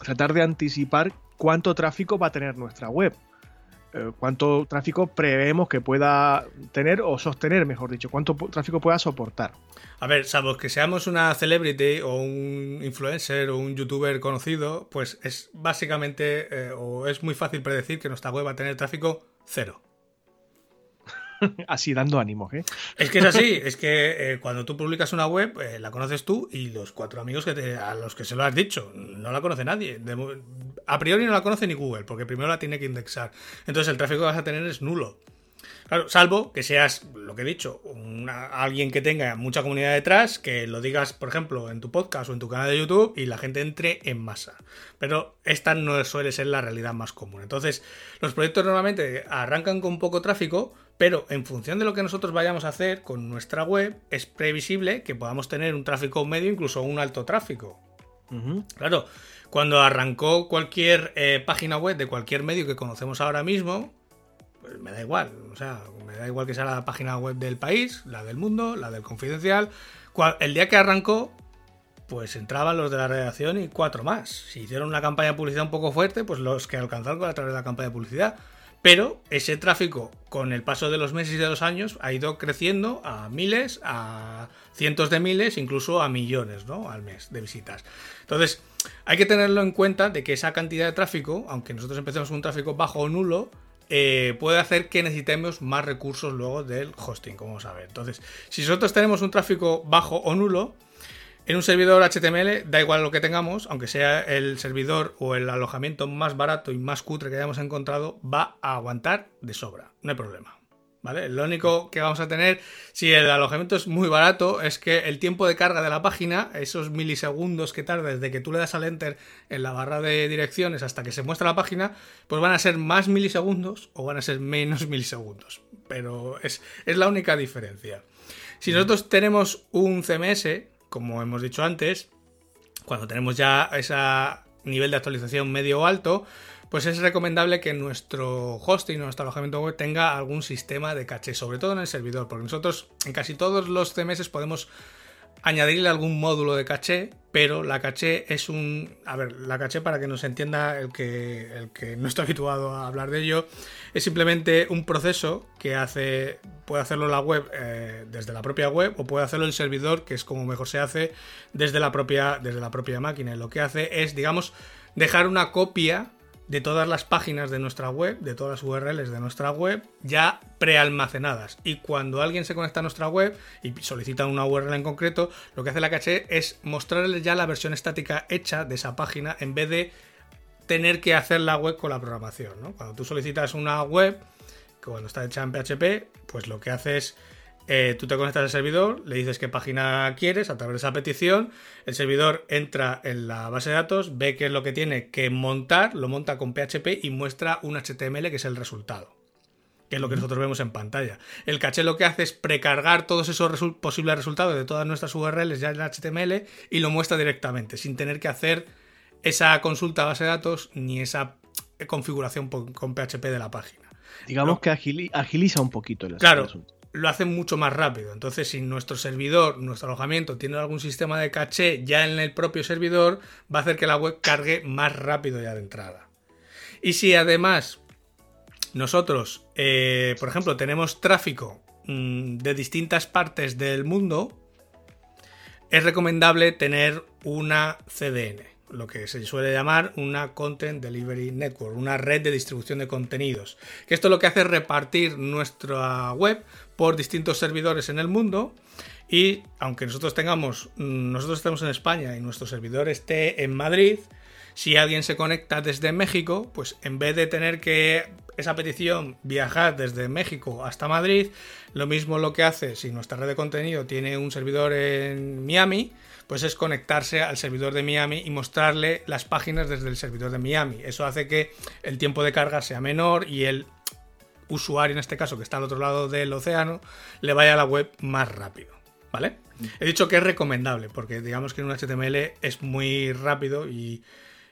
tratar de anticipar cuánto tráfico va a tener nuestra web. Eh, cuánto tráfico preveemos que pueda tener o sostener, mejor dicho, cuánto tráfico pueda soportar. A ver, salvo que seamos una celebrity o un influencer o un youtuber conocido, pues es básicamente eh, o es muy fácil predecir que nuestra web va a tener tráfico cero. así dando ánimos, ¿eh? Es que es así, es que eh, cuando tú publicas una web, eh, la conoces tú y los cuatro amigos que a los que se lo has dicho, no la conoce nadie. a priori no la conoce ni Google, porque primero la tiene que indexar. Entonces el tráfico que vas a tener es nulo. Claro, salvo que seas, lo que he dicho, alguien que tenga mucha comunidad detrás, que lo digas, por ejemplo, en tu podcast o en tu canal de YouTube y la gente entre en masa. Pero esta no suele ser la realidad más común. Entonces, los proyectos normalmente arrancan con poco tráfico, pero en función de lo que nosotros vayamos a hacer con nuestra web, es previsible que podamos tener un tráfico medio, incluso un alto tráfico. Claro, cuando arrancó cualquier eh, página web de cualquier medio que conocemos ahora mismo, pues me da igual. O sea, me da igual que sea la página web del país, la del mundo, la del confidencial. El día que arrancó, pues entraban los de la redacción y cuatro más. Si hicieron una campaña de publicidad un poco fuerte, pues los que alcanzaron a través de la campaña de publicidad. Pero ese tráfico, con el paso de los meses y de los años, ha ido creciendo a miles, a cientos de miles, incluso a millones, ¿no? Al mes de visitas. Entonces, hay que tenerlo en cuenta de que esa cantidad de tráfico, aunque nosotros empecemos con un tráfico bajo o nulo, eh, puede hacer que necesitemos más recursos luego del hosting, como ver. Entonces, si nosotros tenemos un tráfico bajo o nulo, en un servidor HTML da igual lo que tengamos, aunque sea el servidor o el alojamiento más barato y más cutre que hayamos encontrado, va a aguantar de sobra, no hay problema. ¿Vale? Lo único que vamos a tener, si el alojamiento es muy barato, es que el tiempo de carga de la página, esos milisegundos que tarda desde que tú le das al enter en la barra de direcciones hasta que se muestra la página, pues van a ser más milisegundos o van a ser menos milisegundos. Pero es, es la única diferencia. Si nosotros tenemos un CMS, como hemos dicho antes, cuando tenemos ya ese nivel de actualización medio o alto, pues es recomendable que nuestro hosting, nuestro alojamiento web tenga algún sistema de caché, sobre todo en el servidor, porque nosotros en casi todos los CMS podemos añadirle algún módulo de caché, pero la caché es un... A ver, la caché para que nos entienda el que, el que no está habituado a hablar de ello, es simplemente un proceso que hace... Puede hacerlo la web eh, desde la propia web o puede hacerlo el servidor, que es como mejor se hace desde la propia, desde la propia máquina. Y lo que hace es, digamos, dejar una copia de todas las páginas de nuestra web, de todas las URLs de nuestra web, ya prealmacenadas. Y cuando alguien se conecta a nuestra web y solicita una URL en concreto, lo que hace la caché es mostrarles ya la versión estática hecha de esa página en vez de tener que hacer la web con la programación. Cuando tú solicitas una web, cuando está hecha en PHP, pues lo que hace es eh, tú te conectas al servidor, le dices qué página quieres a través de esa petición, el servidor entra en la base de datos, ve qué es lo que tiene que montar, lo monta con PHP y muestra un HTML que es el resultado, que es lo que nosotros vemos en pantalla. El caché lo que hace es precargar todos esos posibles resultados de todas nuestras URLs ya en HTML y lo muestra directamente, sin tener que hacer esa consulta a base de datos ni esa configuración con PHP de la página. Digamos que agiliza un poquito el Claro, lo hace mucho más rápido. Entonces, si nuestro servidor, nuestro alojamiento tiene algún sistema de caché ya en el propio servidor, va a hacer que la web cargue más rápido ya de entrada. Y si además nosotros, eh, por ejemplo, tenemos tráfico mm, de distintas partes del mundo, es recomendable tener una CDN lo que se suele llamar una Content Delivery Network, una red de distribución de contenidos. Esto lo que hace es repartir nuestra web por distintos servidores en el mundo. Y aunque nosotros tengamos, nosotros estemos en España y nuestro servidor esté en Madrid, si alguien se conecta desde México, pues en vez de tener que esa petición viajar desde México hasta Madrid, lo mismo lo que hace si nuestra red de contenido tiene un servidor en Miami, pues es conectarse al servidor de Miami y mostrarle las páginas desde el servidor de Miami. Eso hace que el tiempo de carga sea menor y el usuario, en este caso, que está al otro lado del océano, le vaya a la web más rápido. ¿Vale? He dicho que es recomendable, porque digamos que en un HTML es muy rápido y,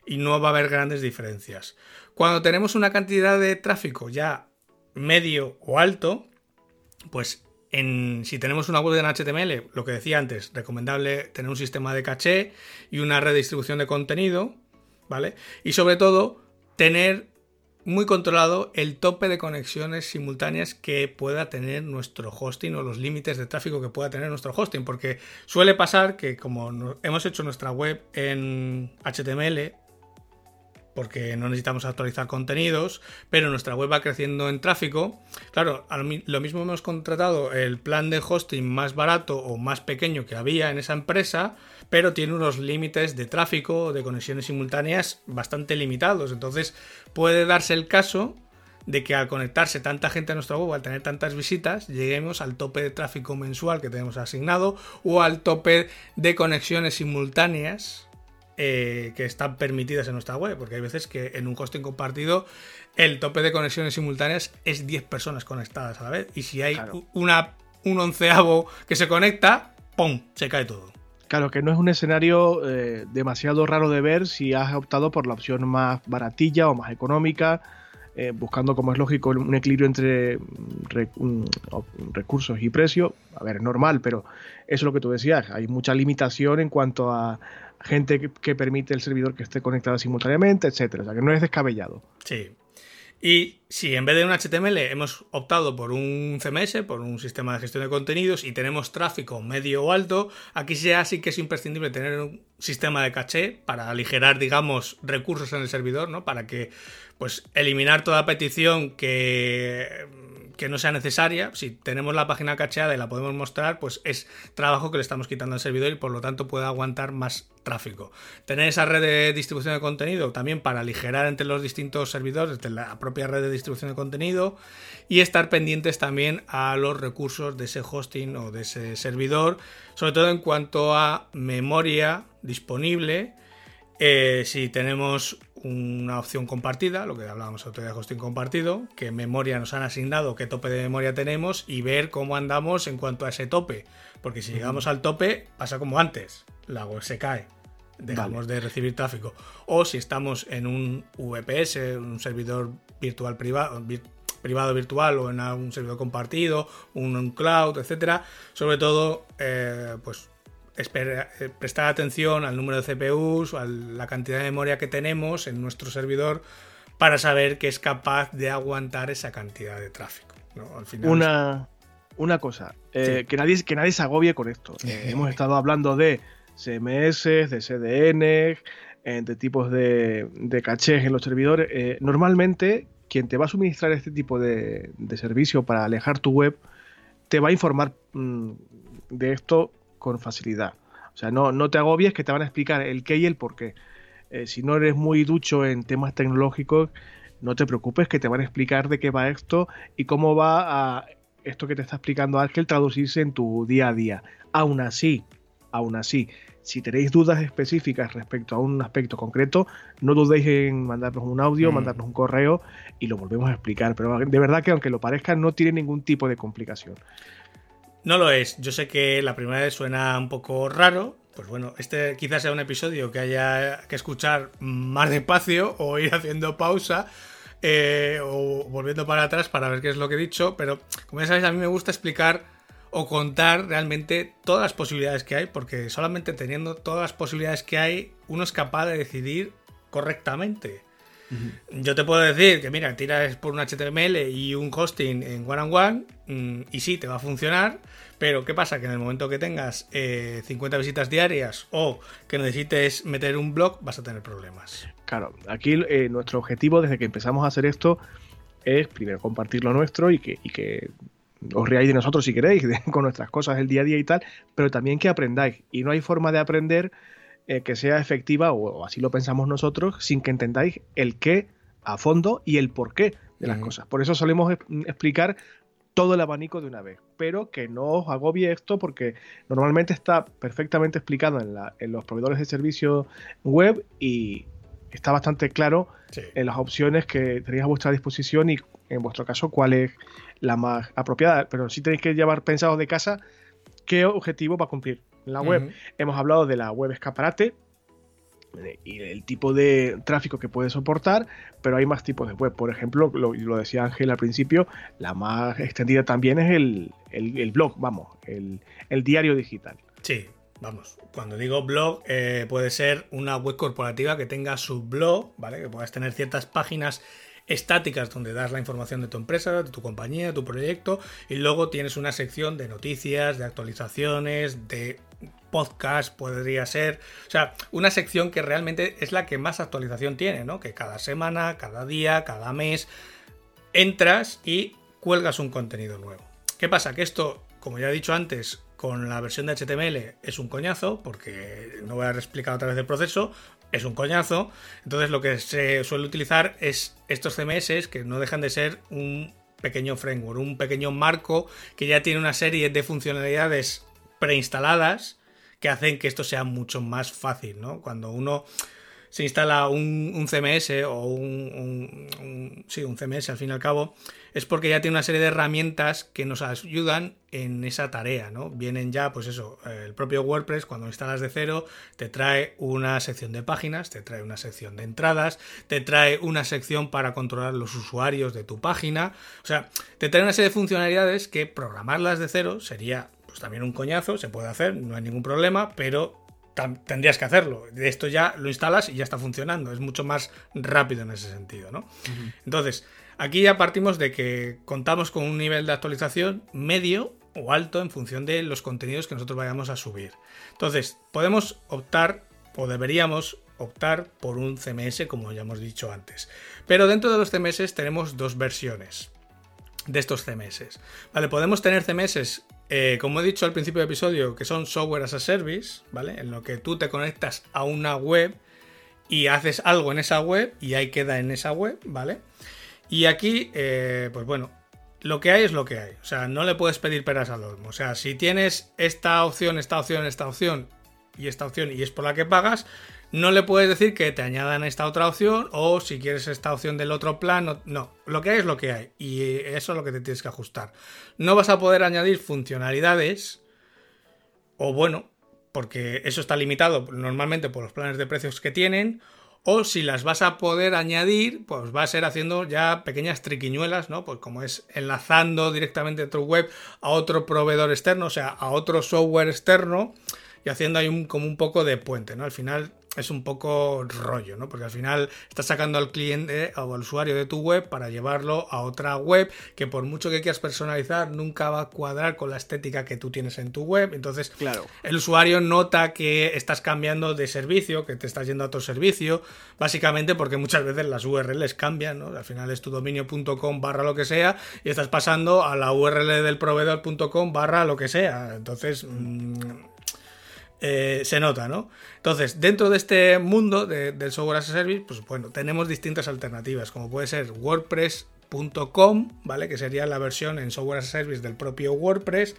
no va a haber grandes diferencias. Cuando tenemos una cantidad de tráfico ya medio o alto, pues si tenemos una web en HTML, lo que decía antes, recomendable tener un sistema de caché y una red de distribución de contenido, ¿vale? Y sobre todo, tener muy controlado el tope de conexiones simultáneas que pueda tener nuestro hosting o los límites de tráfico que pueda tener nuestro hosting, porque suele pasar que como hemos hecho nuestra web en HTML, porque no necesitamos actualizar contenidos, pero nuestra web va creciendo en tráfico. Claro, lo mismo hemos contratado el plan de hosting más barato o más pequeño que había en esa empresa, pero tiene unos límites de tráfico, de conexiones simultáneas bastante limitados. Entonces puede darse el caso de que al conectarse tanta gente a nuestra web, al tener tantas visitas, lleguemos al tope de tráfico mensual que tenemos asignado o al tope de conexiones simultáneas eh, que están permitidas en nuestra web, porque hay veces que en un hosting compartido el tope de conexiones simultáneas es 10 personas conectadas a la vez. Y si hay una, un onceavo que se conecta, ¡pum! se cae todo. Claro, que no es un escenario eh, demasiado raro de ver si has optado por la opción más baratilla o más económica, eh, buscando, como es lógico, un equilibrio entre mm, recursos y precio. A ver, es normal, pero eso es lo que tú decías. Hay mucha limitación en cuanto a, gente que, permite el servidor que esté conectado simultáneamente, etcétera. O sea que no es descabellado. Sí. Y si en vez de un HTML hemos optado por un CMS, por un sistema de gestión de contenidos, y tenemos tráfico medio o alto, aquí ya sí que es imprescindible tener un sistema de caché para aligerar, digamos, recursos en el servidor, ¿no? Para que, pues, eliminar toda petición que que no sea necesaria, si tenemos la página cacheada y la podemos mostrar, pues es trabajo que le estamos quitando al servidor y por lo tanto puede aguantar más tráfico. Tener esa red de distribución de contenido también para aligerar entre los distintos servidores, desde la propia red de distribución de contenido y estar pendientes también a los recursos de ese hosting o de ese servidor, sobre todo en cuanto a memoria disponible. Eh, si tenemos una opción compartida, lo que hablábamos otro día de hosting compartido, qué memoria nos han asignado, qué tope de memoria tenemos y ver cómo andamos en cuanto a ese tope. Porque si llegamos al tope, pasa como antes, la web se cae, dejamos de recibir tráfico. O si estamos en un VPS, un servidor virtual privado, privado virtual o en un servidor compartido, un, cloud, etcétera, sobre todo, eh, pues eh, prestar atención al número de CPUs, a la cantidad de memoria que tenemos en nuestro servidor para saber que es capaz de aguantar esa cantidad de tráfico. una, una cosa, eh, que, nadie, que nadie se agobie con esto. Eh, hemos estado hablando de CMS, de CDN, de tipos de, de cachés en los servidores. normalmente, quien te va a suministrar este tipo de, de, servicio para alejar tu web, te va a informar mm, de esto con facilidad. O sea, no, no te agobies que te van a explicar el qué y el por qué. Eh, si no eres muy ducho en temas tecnológicos, no te preocupes que te van a explicar de qué va esto y cómo va a esto que te está explicando Ángel traducirse en tu día a día. Aún así, aún así, si tenéis dudas específicas respecto a un aspecto concreto, no dudéis en mandarnos un audio, mm. mandarnos un correo y lo volvemos a explicar. Pero de verdad que aunque lo parezca, no tiene ningún tipo de complicación. No lo es. Yo sé que la primera vez suena un poco raro. Pues bueno, este quizás sea un episodio que haya que escuchar más despacio o ir haciendo pausa eh, o volviendo para atrás para ver qué es lo que he dicho. Pero como ya sabéis, a mí me gusta explicar o contar realmente todas las posibilidades que hay, porque solamente teniendo todas las posibilidades que hay, uno es capaz de decidir correctamente. Yo te puedo decir que, mira, tiras por un HTML y un hosting en one on one mm, y sí, te va a funcionar, pero ¿qué pasa? Que en el momento que tengas 50 eh, visitas diarias o que necesites meter un blog, vas a tener problemas. Claro, aquí eh, nuestro objetivo desde que empezamos a hacer esto es primero compartir lo nuestro y que, os reáis de nosotros si queréis, con nuestras cosas del día a día y tal, pero también que aprendáis. Y no hay forma de aprender eh, que sea efectiva, o, así lo pensamos nosotros, sin que entendáis el qué a fondo y el por qué de las cosas. Por eso solemos explicar todo el abanico de una vez, pero que no os agobie esto porque normalmente está perfectamente explicado en, los proveedores de servicio web y está bastante claro en las opciones que tenéis a vuestra disposición y en vuestro caso cuál es la más apropiada, pero sí tenéis que llevar pensado de casa qué objetivo va a cumplir la web. Hemos hablado de la web escaparate y el tipo de tráfico que puede soportar, pero hay más tipos de web. Por ejemplo, lo, lo decía Ángel al principio, la más extendida también es el, blog, vamos, el, diario digital. Sí, vamos, cuando digo blog, eh, puede ser una web corporativa que tenga su blog, ¿vale? Que puedas tener ciertas páginas estáticas donde das la información de tu empresa, de tu compañía, de tu proyecto, y luego tienes una sección de noticias, de actualizaciones, de podcast podría ser, o sea, una sección que realmente es la que más actualización tiene, ¿no? Que cada semana, cada día, cada mes entras y cuelgas un contenido nuevo. ¿Qué pasa? Que esto, como ya he dicho antes, con la versión de HTML es un coñazo, porque no voy a explicar otra vez el proceso, es un coñazo. Entonces lo que se suele utilizar es estos CMS que no dejan de ser un pequeño framework, un pequeño marco que ya tiene una serie de funcionalidades preinstaladas que hacen que esto sea mucho más fácil, ¿no? Cuando uno se instala un, CMS o un, sí, un CMS al fin y al cabo, es porque ya tiene una serie de herramientas que nos ayudan en esa tarea, ¿no? Vienen ya, pues eso, el propio WordPress, cuando instalas de cero, te trae una sección de páginas, te trae una sección de entradas, te trae una sección para controlar los usuarios de tu página, o sea, te trae una serie de funcionalidades que programarlas de cero sería pues también un coñazo, se puede hacer, no hay ningún problema, pero tendrías que hacerlo. De esto ya lo instalas y ya está funcionando. Es mucho más rápido en ese sentido, ¿no? Entonces, Aquí ya partimos de que contamos con un nivel de actualización medio o alto en función de los contenidos que nosotros vayamos a subir. Entonces, podemos optar o deberíamos optar por un CMS como ya hemos dicho antes. Pero dentro de los CMS tenemos dos versiones de estos CMS. Vale, podemos tener CMS, eh, como he dicho al principio del episodio, que son software as a service, ¿vale? En lo que tú te conectas a una web y haces algo en esa web y ahí queda en esa web, ¿vale? Y aquí, eh, pues bueno, lo que hay es lo que hay. O sea, no le puedes pedir peras al olmo. O sea, si tienes esta opción, esta opción, esta opción y esta opción y es por la que pagas, no le puedes decir que te añadan esta otra opción o si quieres esta opción del otro plan. No, lo que hay es lo que hay y eso es lo que te tienes que ajustar. No vas a poder añadir funcionalidades o bueno, porque eso está limitado normalmente por los planes de precios que tienen o si las vas a poder añadir, pues va a ser haciendo ya pequeñas triquiñuelas, ¿no? Pues como es enlazando directamente tu web a otro proveedor externo, o sea, a otro software externo y haciendo ahí un, como un poco de puente, ¿no? Al final es un poco rollo, ¿no? Porque al final estás sacando al cliente o al usuario de tu web para llevarlo a otra web que por mucho que quieras personalizar nunca va a cuadrar con la estética que tú tienes en tu web. Entonces, claro. el usuario nota que estás cambiando de servicio, que te estás yendo a otro servicio, básicamente porque muchas veces las URLs cambian, ¿no? Al final es tu dominio.com barra lo que sea y estás pasando a la URL del proveedor.com barra lo que sea. Entonces, mmm, eh, se nota, ¿no? Entonces, dentro de este mundo del software as a service, pues bueno, tenemos distintas alternativas, como puede ser WordPress.com, ¿vale? Que sería la versión en software as a service del propio WordPress.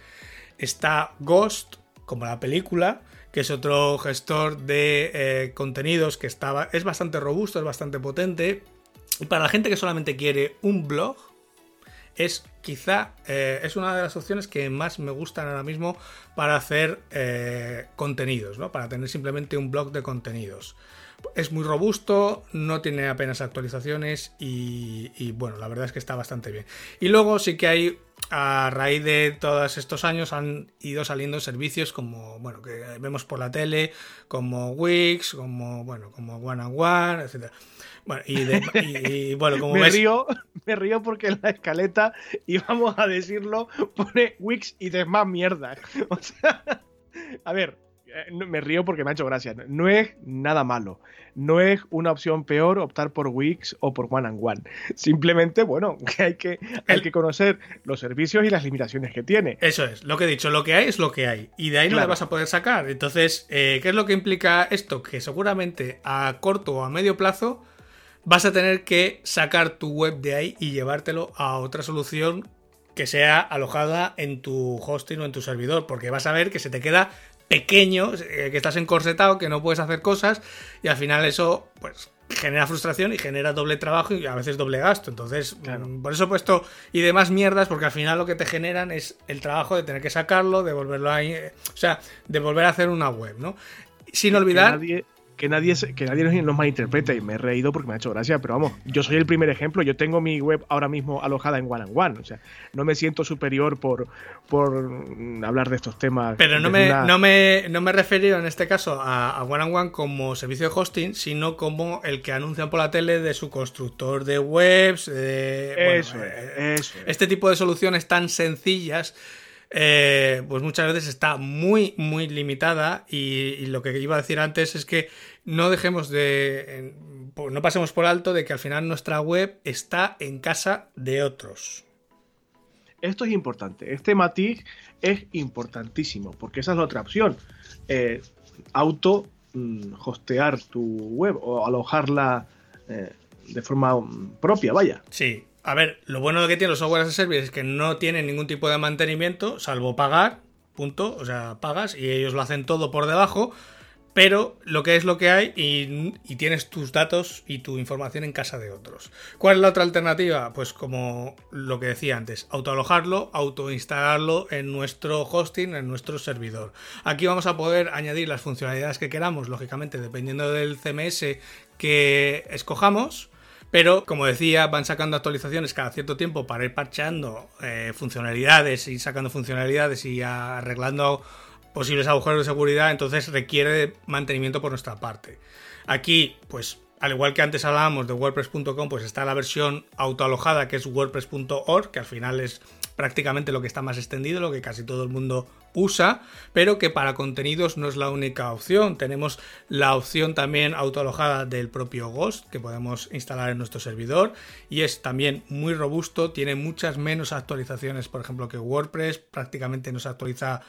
Está Ghost, como la película, que es otro gestor de eh, contenidos que estaba, es bastante robusto, es bastante potente. Y para la gente que solamente quiere un blog, es quizá eh, es una de las opciones que más me gustan ahora mismo para hacer eh, contenidos, ¿no? Para tener simplemente un blog de contenidos. Es muy robusto, no tiene apenas actualizaciones y, bueno, la verdad es que está bastante bien. Y luego sí que hay, a raíz de todos estos años, han ido saliendo servicios como, bueno, que vemos por la tele, como Wix, como, bueno, como One and One, etcétera. Bueno, y, bueno, como me Río, me río porque en la escaleta, y vamos a decirlo, pone Wix y demás mierda. O sea, a ver, eh, me río porque me ha hecho gracia. No es nada malo. No es una opción peor optar por Wix o por One and One. Simplemente, bueno, que hay que, hay que conocer los servicios y las limitaciones que tiene. Eso es, lo que he dicho, lo que hay es lo que hay. Y de ahí no le vas a poder sacar. Entonces, eh, ¿qué es lo que implica esto? Que seguramente a corto o a medio plazo vas a tener que sacar tu web de ahí y llevártelo a otra solución que sea alojada en tu hosting o en tu servidor, porque vas a ver que se te queda pequeño, eh, que estás encorsetado, que no puedes hacer cosas y al final eso pues genera frustración y genera doble trabajo y a veces doble gasto. Entonces, mm, por eso he puesto y demás mierdas, porque al final lo que te generan es el trabajo de tener que sacarlo, de volverlo ahí, o sea, de volver a hacer una web, ¿no? Sin olvidar que nadie, que nadie nos malinterprete y me he reído porque me ha hecho gracia, pero vamos, yo soy el primer ejemplo, yo tengo mi web ahora mismo alojada en One and One, o sea, no me siento superior por, por hablar de estos temas. Pero no me, no, me, no me he referido en este caso a, One and One como servicio de hosting, sino como el que anuncian por la tele de su constructor de webs, de, eso, eh, Este tipo de soluciones tan sencillas eh, pues muchas veces está muy, muy limitada y, lo que iba a decir antes es que no dejemos de, no pasemos por alto de que al final nuestra web está en casa de otros. Esto es importante, este matiz es importantísimo, porque esa es la otra opción. Eh, auto mm, hostear tu web o alojarla eh, de forma mm, propia, vaya. Sí, a ver, lo bueno que tienen los software as a service es que no tienen ningún tipo de mantenimiento, salvo pagar, punto. O sea, pagas y ellos lo hacen todo por debajo. Pero lo que es lo que hay y, tienes tus datos y tu información en casa de otros. ¿Cuál es la otra alternativa? Pues como lo que decía antes, autoalojarlo, autoinstalarlo en nuestro hosting, en nuestro servidor. Aquí vamos a poder añadir las funcionalidades que queramos, lógicamente dependiendo del CMS que escojamos pero, como decía, van sacando actualizaciones cada cierto tiempo para ir parcheando eh, funcionalidades y sacando funcionalidades y arreglando posibles agujeros de seguridad, entonces requiere mantenimiento por nuestra parte. Aquí, pues al igual que antes hablábamos de WordPress.com, pues está la versión autoalojada que es WordPress.org, que al final es prácticamente lo que está más extendido, lo que casi todo el mundo usa, pero que para contenidos no es la única opción. Tenemos la opción también autoalojada del propio Ghost que podemos instalar en nuestro servidor y es también muy robusto, tiene muchas menos actualizaciones, por ejemplo, que WordPress, prácticamente no se actualiza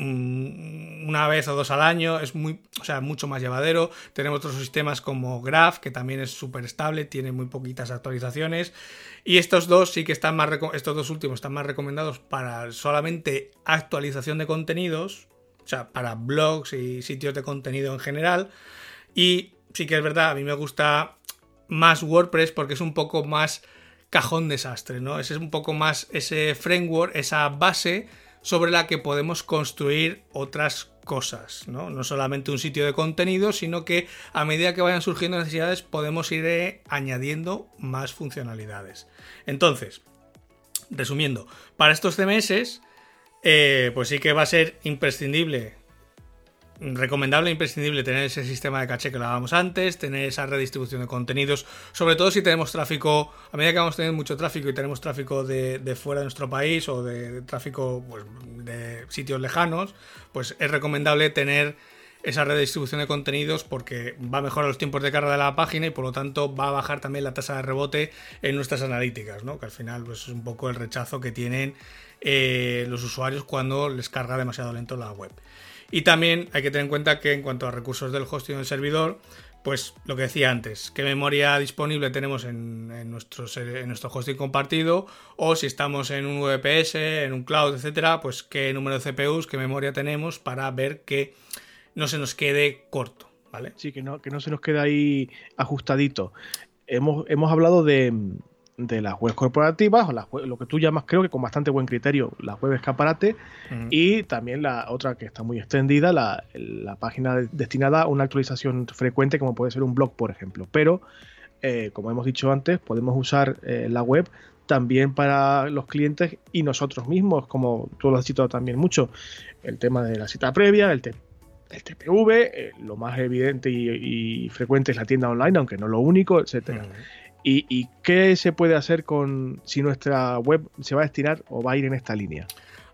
una vez o dos al año, es muy, o sea, mucho más llevadero. Tenemos otros sistemas como Graph, que también es súper estable, tiene muy poquitas actualizaciones. Y estos dos sí que están más, estos dos últimos están más recomendados para solamente actualización de contenidos, o sea, para blogs y sitios de contenido en general. Y sí que es verdad, a mí me gusta más WordPress porque es un poco más cajón desastre, ¿no? Ese es un poco más ese framework, esa base sobre la que podemos construir otras cosas, ¿no? No solamente un sitio de contenido, sino que a medida que vayan surgiendo necesidades podemos ir eh, añadiendo más funcionalidades. Entonces, resumiendo, para estos CMS, eh, pues sí que va a ser imprescindible recomendable e imprescindible tener ese sistema de caché que hablábamos antes, tener esa redistribución de contenidos, sobre todo si tenemos tráfico, a medida que vamos teniendo mucho tráfico y tenemos tráfico de, fuera de nuestro país o de, tráfico pues, de sitios lejanos, pues es recomendable tener esa redistribución de contenidos porque va a mejorar los tiempos de carga de la página y por lo tanto va a bajar también la tasa de rebote en nuestras analíticas, ¿no? que al final pues, es un poco el rechazo que tienen eh, los usuarios cuando les carga demasiado lento la web. Y también hay que tener en cuenta que en cuanto a recursos del hosting del servidor, pues lo que decía antes, qué memoria disponible tenemos en, en, nuestro, en nuestro hosting compartido, o si estamos en un VPS, en un cloud, etcétera, pues qué número de CPUs, qué memoria tenemos para ver que no se nos quede corto, ¿vale? Sí, que no, que no se nos quede ahí ajustadito. Hemos, hemos hablado de, de las webs corporativas, o lo que tú llamas, creo que con bastante buen criterio, las web escaparate, y también la otra que está muy extendida, la, página destinada a una actualización frecuente, como puede ser un blog, por ejemplo. Pero, eh, como hemos dicho antes, podemos usar eh, la web también para los clientes y nosotros mismos, como tú lo has citado también mucho, el tema de la cita previa, el, el TPV, eh, lo más evidente y, frecuente es la tienda online, aunque no lo único, etcétera. ¿Y, qué se puede hacer con si nuestra web se va a destinar o va a ir en esta línea?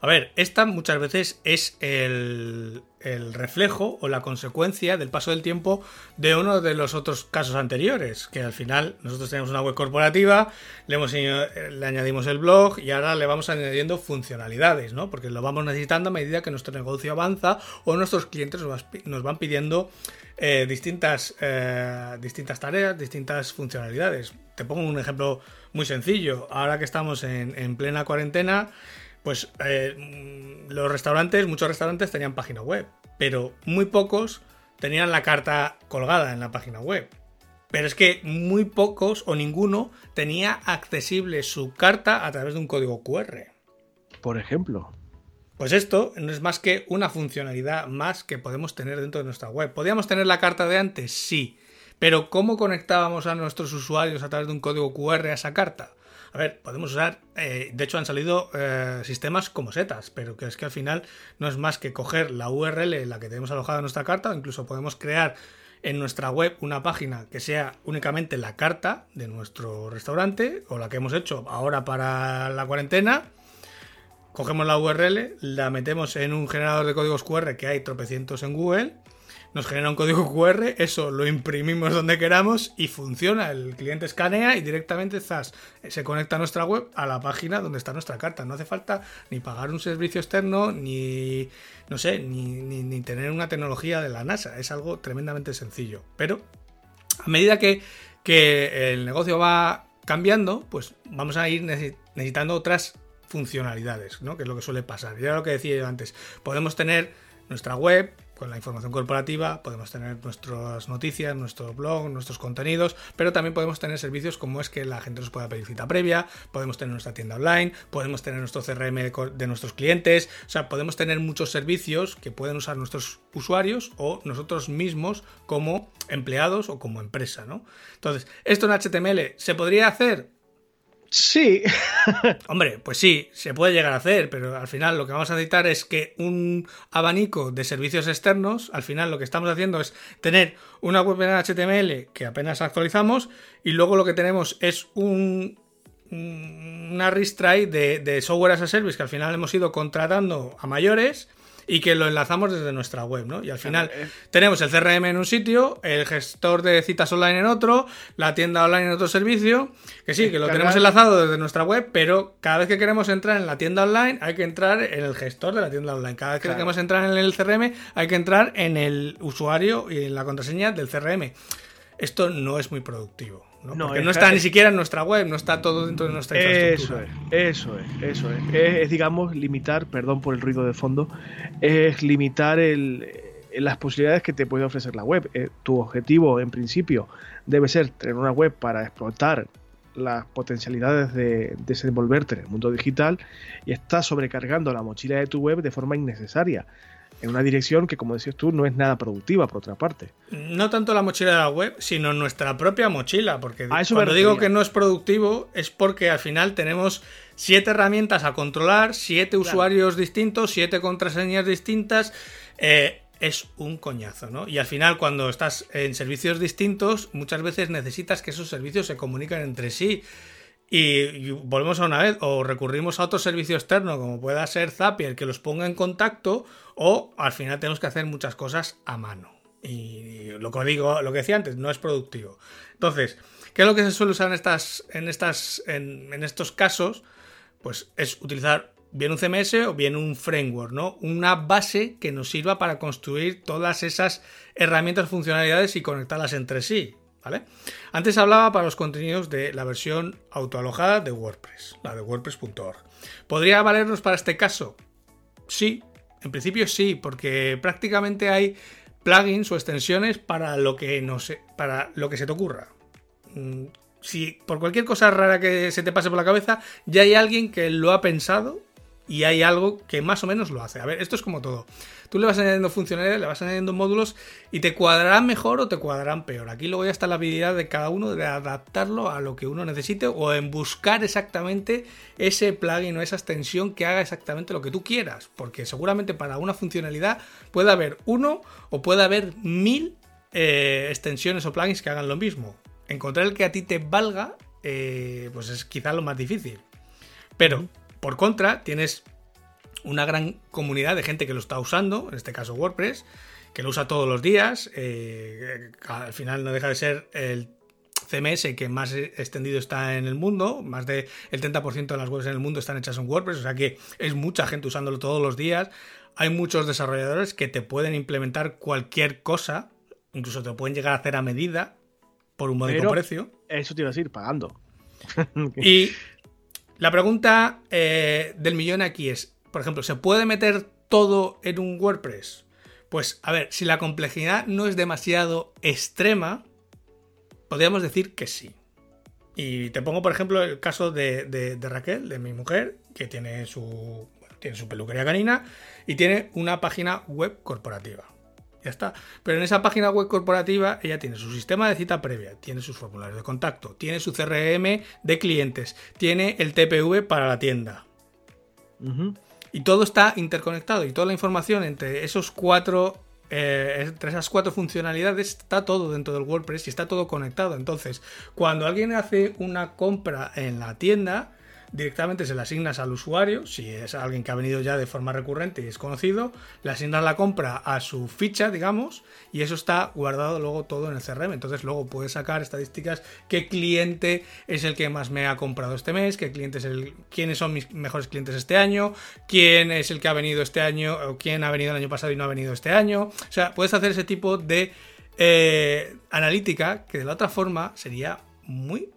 A ver, esta muchas veces es el, reflejo o la consecuencia del paso del tiempo de uno de los otros casos anteriores, que al final nosotros tenemos una web corporativa, le, hemos, le añadimos el blog y ahora le vamos añadiendo funcionalidades, ¿no? Porque lo vamos necesitando a medida que nuestro negocio avanza o nuestros clientes nos van pidiendo eh, distintas, eh, distintas tareas, distintas funcionalidades. Te pongo un ejemplo muy sencillo. Ahora que estamos en, plena cuarentena, pues eh, los restaurantes, muchos restaurantes tenían página web, pero muy pocos tenían la carta colgada en la página web. Pero es que muy pocos o ninguno tenía accesible su carta a través de un código QR. Por ejemplo. Pues esto no es más que una funcionalidad más que podemos tener dentro de nuestra web. ¿Podríamos tener la carta de antes? Sí. Pero ¿cómo conectábamos a nuestros usuarios a través de un código QR a esa carta? A ver, podemos usar, eh, de hecho han salido eh, sistemas como setas, pero que es que al final no es más que coger la URL en la que tenemos alojada nuestra carta, o incluso podemos crear en nuestra web una página que sea únicamente la carta de nuestro restaurante o la que hemos hecho ahora para la cuarentena. Cogemos la URL, la metemos en un generador de códigos QR que hay tropecientos en Google, nos genera un código QR, eso lo imprimimos donde queramos y funciona. El cliente escanea y directamente se conecta a nuestra web a la página donde está nuestra carta. No hace falta ni pagar un servicio externo, ni no sé, ni, tener una tecnología de la NASA. Es algo tremendamente sencillo. Pero a medida que, que el negocio va cambiando, pues vamos a ir necesitando otras funcionalidades, ¿no? Que es lo que suele pasar. Y era lo que decía yo antes. Podemos tener nuestra web con la información corporativa, podemos tener nuestras noticias, nuestro blog, nuestros contenidos, pero también podemos tener servicios como es que la gente nos pueda pedir cita previa, podemos tener nuestra tienda online, podemos tener nuestro CRM de nuestros clientes, o sea, podemos tener muchos servicios que pueden usar nuestros usuarios o nosotros mismos como empleados o como empresa, ¿no? Entonces, ¿esto en HTML se podría hacer? Sí. Hombre, pues sí, se puede llegar a hacer, pero al final lo que vamos a necesitar es que un abanico de servicios externos, al final lo que estamos haciendo es tener una web en HTML que apenas actualizamos y luego lo que tenemos es un, una retry de, de software as a service que al final hemos ido contratando a mayores y que lo enlazamos desde nuestra web, ¿no? Y al final eh. tenemos el CRM en un sitio, el gestor de citas online en otro, la tienda online en otro servicio, que sí, que lo tenemos enlazado desde nuestra web, pero cada vez que queremos entrar en la tienda online hay que entrar en el gestor de la tienda online. Cada vez que queremos entrar en el CRM hay que entrar en el usuario y en la contraseña del CRM. Esto no es muy productivo. ¿No? Porque no está ni siquiera en nuestra web, no está todo dentro de nuestra infraestructura. Eso es, eso es, eso es. Es, digamos, limitar, perdón por el ruido de fondo, es limitar el, las posibilidades que te puede ofrecer la web. Eh, tu objetivo, en principio, debe ser tener una web para explotar las potencialidades de desenvolverte en el mundo digital y estás sobrecargando la mochila de tu web de forma innecesaria en una dirección que, como decías tú, no es nada productiva, por otra parte. No tanto la mochila de la web, sino nuestra propia mochila, porque cuando digo que no es productivo es porque al final tenemos siete herramientas a controlar, siete usuarios distintos, siete contraseñas distintas. Eh, es un coñazo, ¿no? Y al final, cuando estás en servicios distintos, muchas veces necesitas que esos servicios se comuniquen entre sí. Y, volvemos a una vez, o recurrimos a otro servicio externo, como pueda ser Zapier, que los ponga en contacto, o al final tenemos que hacer muchas cosas a mano. Y lo que digo, lo que decía antes, no es productivo. Entonces, ¿qué es lo que se suele usar en estas, en estas, en, estos casos? Pues es utilizar bien un CMS o bien un framework, ¿no? Una base que nos sirva para construir todas esas herramientas, funcionalidades y conectarlas entre sí. Antes hablaba para los contenidos de la versión autoalojada de WordPress, la de WordPress.org. ¿Podría valernos para este caso? Sí, en principio sí, porque prácticamente hay plugins o extensiones para lo que no para lo que se te ocurra. Mm, si por cualquier cosa rara que se te pase por la cabeza, ya hay alguien que lo ha pensado y hay algo que más o menos lo hace. A ver, esto es como todo. Tú le vas añadiendo funcionalidades, le vas añadiendo módulos y te cuadrarán mejor o te cuadrarán peor. Aquí luego ya está la habilidad de cada uno de adaptarlo a lo que uno necesite o en buscar exactamente ese plugin o esa extensión que haga exactamente lo que tú quieras. Porque seguramente para una funcionalidad puede haber uno o puede haber mil eh, extensiones o plugins que hagan lo mismo. Encontrar el que a ti te valga, eh, pues es quizá lo más difícil. Pero por contra, tienes una gran comunidad de gente que lo está usando, en este caso WordPress, que lo usa todos los días. Eh, al final no deja de ser el CMS que más extendido está en el mundo, más del 30% de las webs en el mundo están hechas en WordPress, o sea que es mucha gente usándolo todos los días. Hay muchos desarrolladores que te pueden implementar cualquier cosa, incluso te pueden llegar a hacer a medida por un módico precio. Eso te iba a decir, pagando. y la pregunta eh, del millón aquí es, por ejemplo, ¿se puede meter todo en un WordPress? Pues a ver, si la complejidad no es demasiado extrema, podríamos decir que sí. Y te pongo, por ejemplo, el caso de, Raquel, de mi mujer, que tiene su, tiene su peluquería canina y tiene una página web corporativa. Ya está. Pero en esa página web corporativa ella tiene su sistema de cita previa, tiene sus formularios de contacto, tiene su CRM de clientes, tiene el TPV para la tienda. Y todo está interconectado y toda la información entre esos cuatro eh, entre esas cuatro funcionalidades está todo dentro del WordPress y está todo conectado. Entonces, cuando alguien hace una compra en la tienda, directamente se le asignas al usuario, si es alguien que ha venido ya de forma recurrente y es conocido, le asignas la compra a su ficha, digamos, y eso está guardado luego todo en el CRM. Entonces luego puedes sacar estadísticas, qué cliente es el que más me ha comprado este mes, qué cliente es el, quiénes son mis mejores clientes este año, quién es el que ha venido este año, o quién ha venido el año pasado y no ha venido este año. O sea, puedes hacer ese tipo de eh, analítica que de la otra forma sería muy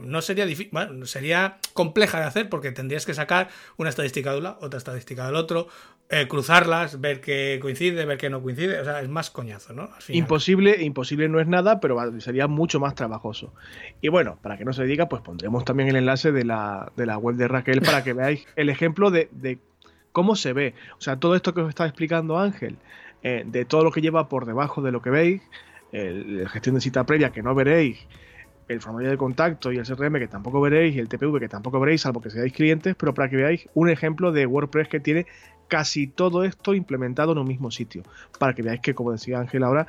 no sería difícil, bueno, sería compleja de hacer porque tendrías que sacar una estadística de una, otra estadística del otro, eh, cruzarlas, ver qué coincide, ver qué no coincide, o sea, es más coñazo, ¿no? Imposible, imposible no es nada, pero sería mucho más trabajoso. Y bueno, para que no se diga, pues pondremos también el enlace de la, de la web de Raquel para que veáis el ejemplo de, cómo se ve. O sea, todo esto que os está explicando Ángel, eh, de todo lo que lleva por debajo de lo que veis, la gestión de cita previa que no veréis, el formulario de contacto y el CRM que tampoco veréis y el TPV que tampoco veréis, salvo que seáis clientes, pero para que veáis un ejemplo de WordPress que tiene casi todo esto implementado en un mismo sitio. Para que veáis que, como decía Ángel ahora,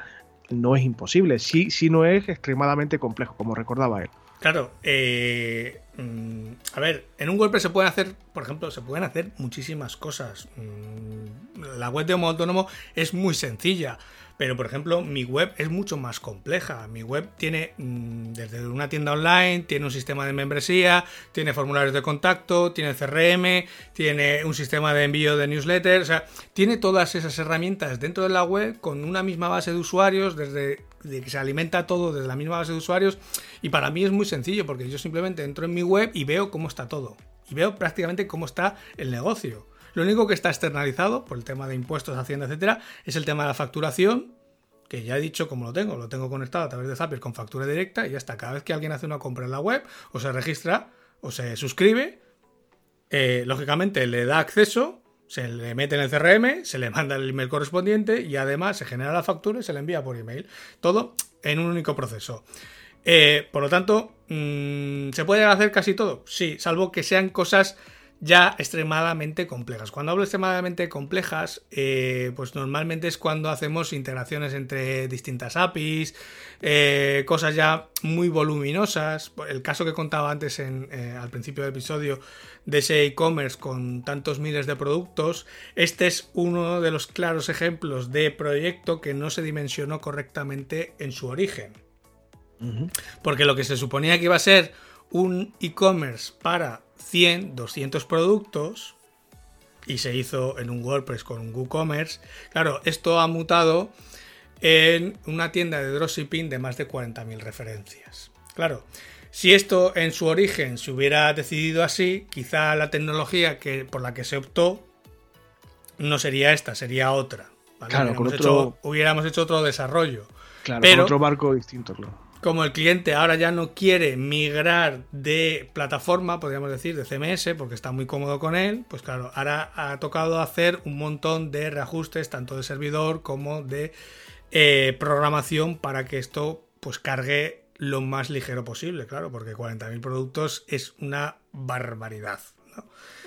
no es imposible, sí, sí no es extremadamente complejo, como recordaba él. Claro, eh, mm, a ver, en un WordPress se pueden hacer, por ejemplo, se pueden hacer muchísimas cosas. Mm, la web de Homo Autónomo es muy sencilla. Pero, por ejemplo, mi web es mucho más compleja. Mi web tiene mm, desde una tienda online, tiene un sistema de membresía, tiene formularios de contacto, tiene CRM, tiene un sistema de envío de newsletter. O sea, tiene todas esas herramientas dentro de la web con una misma base de usuarios, desde que se alimenta todo desde la misma base de usuarios. Y para mí es muy sencillo porque yo simplemente entro en mi web y veo cómo está todo. Y veo prácticamente cómo está el negocio. Lo único que está externalizado por el tema de impuestos, hacienda, etcétera, es el tema de la facturación, que ya he dicho cómo lo tengo, lo tengo conectado a través de Zapier con factura directa y ya está. Cada vez que alguien hace una compra en la web, o se registra, o se suscribe, eh, lógicamente le da acceso, se le mete en el CRM, se le manda el email correspondiente y además se genera la factura y se le envía por email. Todo en un único proceso. Eh, por lo tanto, mm, ¿se puede hacer casi todo? Sí, salvo que sean cosas ya extremadamente complejas. Cuando hablo extremadamente complejas, eh, pues normalmente es cuando hacemos integraciones entre distintas APIs, eh, cosas ya muy voluminosas. El caso que contaba antes en, eh, al principio del episodio de ese e-commerce con tantos miles de productos, este es uno de los claros ejemplos de proyecto que no se dimensionó correctamente en su origen. Porque lo que se suponía que iba a ser un e-commerce para 100, 200 productos y se hizo en un WordPress con un WooCommerce. Claro, esto ha mutado en una tienda de dropshipping de más de 40.000 referencias. Claro, si esto en su origen se hubiera decidido así, quizá la tecnología que, por la que se optó no sería esta, sería otra. Claro, hubiéramos, hecho, hubiéramos hecho otro desarrollo. Claro, pero, otro barco distinto, claro como el cliente ahora ya no quiere migrar de plataforma, podríamos decir, de CMS, porque está muy cómodo con él, pues claro, ahora ha tocado hacer un montón de reajustes, tanto de servidor como de eh, programación, para que esto pues cargue lo más ligero posible, claro, porque 40.000 productos es una barbaridad.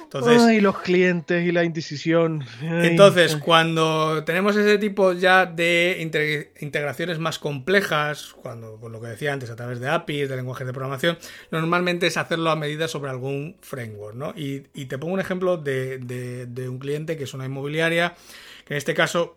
Entonces, Ay, los clientes y la indecisión. entonces, cuando tenemos ese tipo ya de integraciones más complejas, cuando, por lo que decía antes, a través de APIs, de lenguajes de programación, normalmente es hacerlo a medida sobre algún framework, ¿no? Y, te pongo un ejemplo de, de un cliente que es una inmobiliaria, que en este caso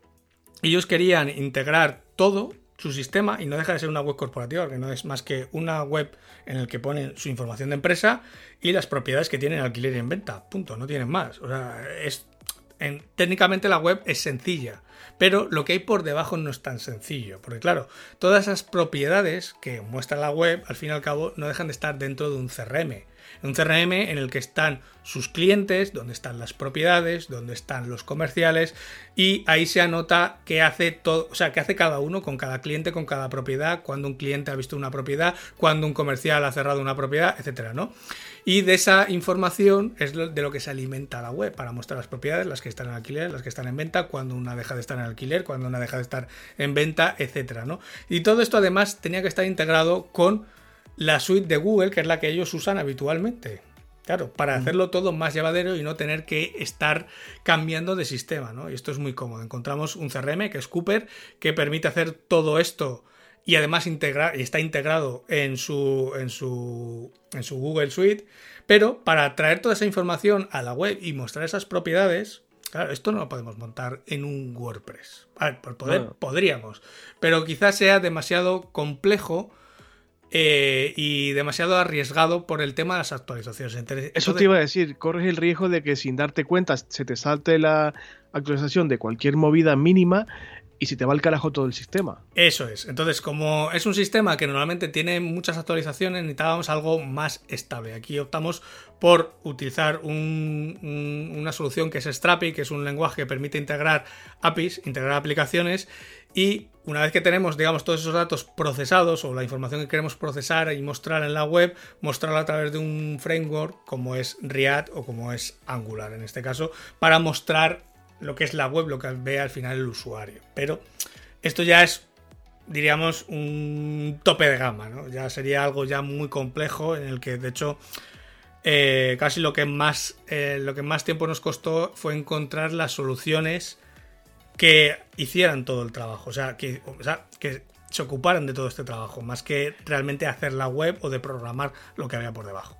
ellos querían integrar todo su sistema y no deja de ser una web corporativa, que no es más que una web en la que ponen su información de empresa y las propiedades que tienen alquiler y en venta. Punto, no tienen más. O sea, es, en, técnicamente la web es sencilla, pero lo que hay por debajo no es tan sencillo. Porque claro, todas esas propiedades que muestra la web, al fin y al cabo, no dejan de estar dentro de un CRM un CRM en el que están sus clientes, donde están las propiedades, donde están los comerciales y ahí se anota qué hace todo, o sea, qué hace cada uno con cada cliente, con cada propiedad, cuando un cliente ha visto una propiedad, cuando un comercial ha cerrado una propiedad, etcétera, ¿no? Y de esa información es de lo que se alimenta la web para mostrar las propiedades, las que están en alquiler, las que están en venta, cuando una deja de estar en alquiler, cuando una deja de estar en venta, etcétera, ¿no? Y todo esto además tenía que estar integrado con la suite de Google, que es la que ellos usan habitualmente. Claro, para hacerlo todo más llevadero y no tener que estar cambiando de sistema, ¿no? Y esto es muy cómodo. Encontramos un CRM que es Cooper, que permite hacer todo esto y además integra está integrado en su, en, su, en su Google Suite. Pero para traer toda esa información a la web y mostrar esas propiedades, claro, esto no lo podemos montar en un WordPress. A ver, por poder podríamos, pero quizás sea demasiado complejo eh, y demasiado arriesgado por el tema de las actualizaciones. Eso te iba a decir, corres el riesgo de que sin darte cuenta se te salte la actualización de cualquier movida mínima y se te va el carajo todo el sistema. Eso es. Entonces, como es un sistema que normalmente tiene muchas actualizaciones, necesitábamos algo más estable. Aquí optamos por utilizar una solución que es Strapi, que es un lenguaje que permite integrar APIs, integrar aplicaciones y una vez que tenemos, digamos, todos esos datos procesados o la información que queremos procesar y mostrar en la web, mostrarla a través de un framework como es React o como es Angular en este caso, para mostrar lo que es la web, lo que ve al final el usuario. Pero esto ya es diríamos, un tope de gama, ¿no? Ya sería algo ya muy complejo en el que, de hecho, eh, casi lo que, más, eh, lo que más tiempo nos costó fue encontrar las soluciones que hicieran todo el trabajo, o sea, que, o sea, que se ocuparan de todo este trabajo, más que realmente hacer la web o de programar lo que había por debajo.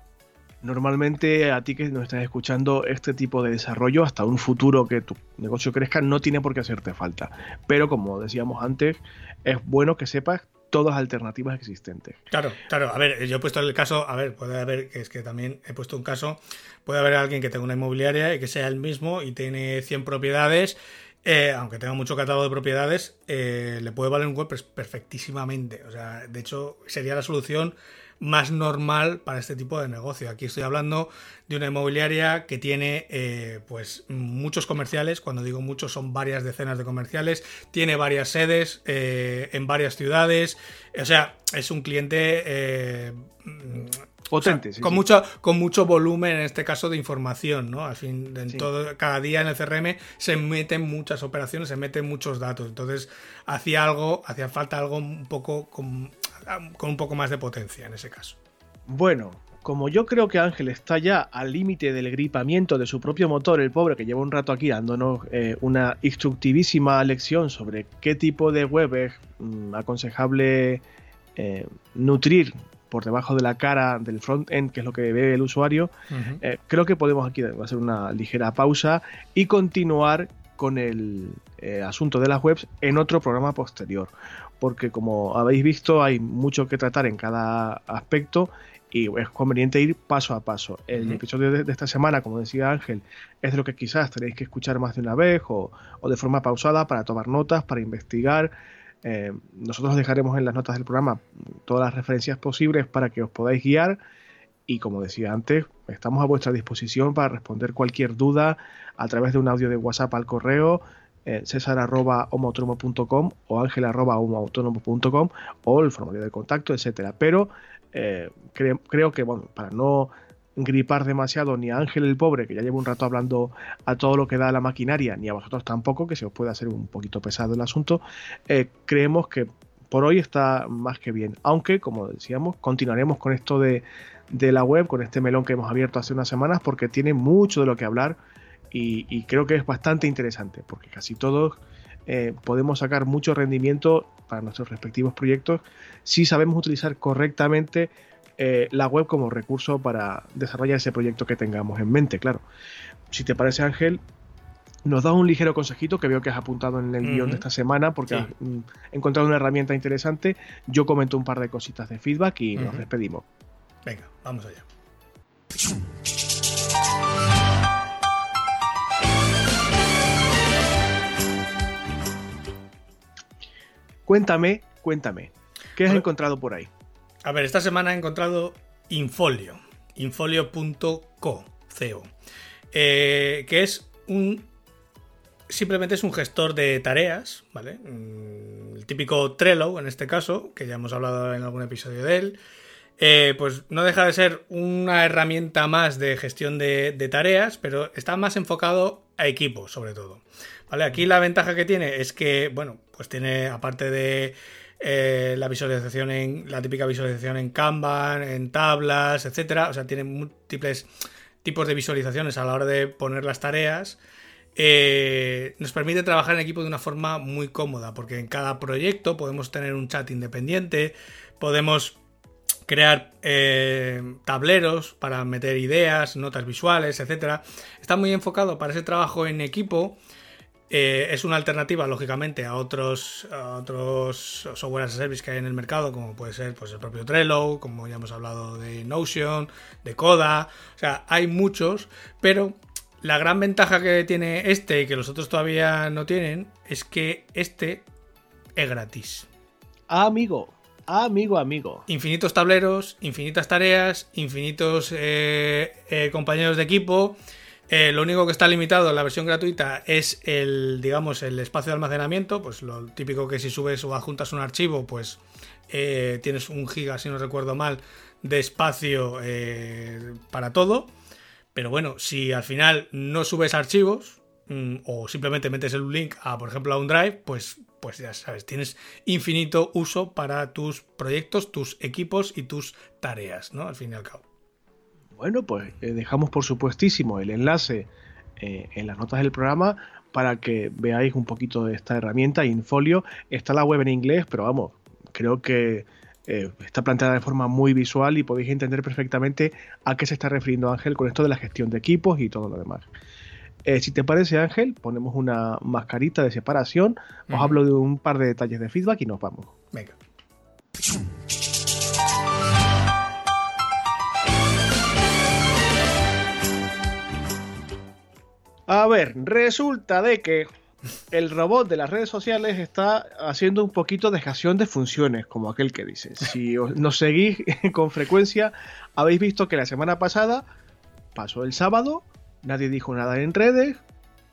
Normalmente a ti que nos estás escuchando, este tipo de desarrollo hasta un futuro que tu negocio crezca no tiene por qué hacerte falta. Pero como decíamos antes, es bueno que sepas todas las alternativas existentes. Claro, claro. A ver, yo he puesto el caso, a ver, puede haber, es que también he puesto un caso, puede haber alguien que tenga una inmobiliaria y que sea el mismo y tiene 100 propiedades eh, aunque tenga mucho catálogo de propiedades, eh, le puede valer un web perfectísimamente. O sea, de hecho, sería la solución más normal para este tipo de negocio. Aquí estoy hablando de una inmobiliaria que tiene eh, pues muchos comerciales, cuando digo muchos son varias decenas de comerciales, tiene varias sedes en varias ciudades, o sea, es un cliente Potente, con, Mucho, con mucho volumen, en este caso, de información, ¿no? Al fin, en todo, cada día en el CRM se meten muchas operaciones, se meten muchos datos. Entonces, hacía algo, hacía falta algo un poco con, un poco más de potencia en ese caso. Bueno, como yo creo que Ángel está ya al límite del gripamiento de su propio motor, el pobre que lleva un rato aquí dándonos eh, una instructivísima lección sobre qué tipo de web es mm, aconsejable eh, nutrir por debajo de la cara del front-end, que es lo que ve el usuario, eh, creo que podemos aquí hacer una ligera pausa y continuar con el eh, asunto de las webs en otro programa posterior. Porque como habéis visto, hay mucho que tratar en cada aspecto y es conveniente ir paso a paso. El episodio de, esta semana, como decía Ángel, es de lo que quizás tenéis que escuchar más de una vez o, o de forma pausada para tomar notas, para investigar eh, nosotros dejaremos en las notas del programa todas las referencias posibles para que os podáis guiar y como decía antes, estamos a vuestra disposición para responder cualquier duda a través de un audio de WhatsApp al correo eh, o ángel arroba o el formulario de contacto, etcétera. Pero eh, creo que, bueno, para no gripar demasiado ni a Ángel el pobre, que ya lleva un rato hablando a todo lo que da la maquinaria, ni a vosotros tampoco, que se os puede hacer un poquito pesado el asunto, eh, creemos que por hoy está más que bien. Aunque, como decíamos, continuaremos con esto de, la web, con este melón que hemos abierto hace unas semanas, porque tiene mucho de lo que hablar y, creo que es bastante interesante, porque casi todos eh, podemos sacar mucho rendimiento para nuestros respectivos proyectos si sabemos utilizar correctamente eh, la web como recurso para desarrollar ese proyecto que tengamos en mente, claro. Si te parece, Ángel, nos da un ligero consejito que veo que has apuntado en el guion de esta semana porque has mm, encontrado una herramienta interesante. Yo comento un par de cositas de feedback y nos despedimos. Venga, vamos allá. Cuéntame, cuéntame, ¿qué has encontrado por ahí? A ver, esta semana he encontrado Infolio, infolio.co, eh, que es un simplemente es un gestor de tareas, ¿vale? Mm, el típico Trello, en este caso, que ya hemos hablado en algún episodio de él. Eh, pues no deja de ser una herramienta más de gestión de, de, tareas, pero está más enfocado a equipos, sobre todo. ¿Vale? Aquí la ventaja que tiene es que, bueno, pues tiene, aparte de eh, la visualización en la típica visualización en Kanban, en tablas, etcétera. O sea, tiene múltiples tipos de visualizaciones a la hora de poner las tareas. Eh, nos permite trabajar en equipo de una forma muy cómoda, porque en cada proyecto podemos tener un chat independiente, podemos crear eh, tableros para meter ideas, notas visuales, etcétera. Está muy enfocado para ese trabajo en equipo eh, es una alternativa, lógicamente, a otros, otros software as a service que hay en el mercado, como puede ser pues, el propio Trello, como ya hemos hablado de Notion, de Coda. O sea, hay muchos, pero la gran ventaja que tiene este y que los otros todavía no tienen es que este es gratis. Amigo, amigo, amigo. Infinitos tableros, infinitas tareas, infinitos eh, eh, compañeros de equipo. Eh, lo único que está limitado en la versión gratuita es el, digamos, el espacio de almacenamiento. Pues lo típico que si subes o adjuntas un archivo, pues eh, tienes un giga, si no recuerdo mal, de espacio eh, para todo. Pero bueno, si al final no subes archivos mm, o simplemente metes el link a, por ejemplo, a un drive, pues pues ya sabes, tienes infinito uso para tus proyectos, tus equipos y tus tareas, ¿no? Al fin y al cabo. Bueno, pues eh, dejamos por supuestísimo el enlace eh, en las notas del programa para que veáis un poquito de esta herramienta. Infolio está la web en inglés, pero vamos, creo que eh, está planteada de forma muy visual y podéis entender perfectamente a qué se está refiriendo Ángel con esto de la gestión de equipos y todo lo demás. Eh, si te parece, Ángel, ponemos una mascarita de separación, os hablo de un par de detalles de feedback y nos vamos. Venga. A ver, resulta de que el robot de las redes sociales está haciendo un poquito de gestión de funciones, como aquel que dice. Si nos seguís con frecuencia, habéis visto que la semana pasada pasó el sábado, nadie dijo nada en redes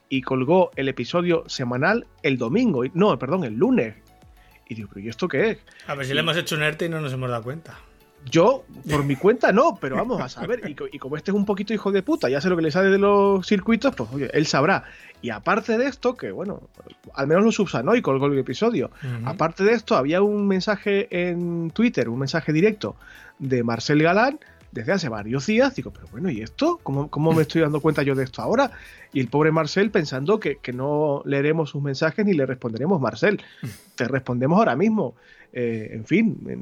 y colgó el episodio semanal el domingo, no, perdón, el lunes. Y digo, ¿pero ¿y esto qué es? A ver si le hemos hecho un ERTE y no nos hemos dado cuenta. Yo, por mi cuenta, no, pero vamos a saber. Y, como este es un poquito hijo de puta, ya sé lo que le sale de los circuitos, pues oye, él sabrá. Y aparte de esto, que bueno, al menos lo subsanó y colgó el episodio. Aparte de esto, había un mensaje en Twitter, un mensaje directo de Marcel Galán desde hace varios días. Digo, pero bueno, ¿y esto? ¿Cómo, cómo me estoy dando cuenta yo de esto ahora? Y el pobre Marcel pensando que, que no leeremos sus mensajes ni le responderemos, Marcel, te respondemos ahora mismo. Eh, en fin, eh,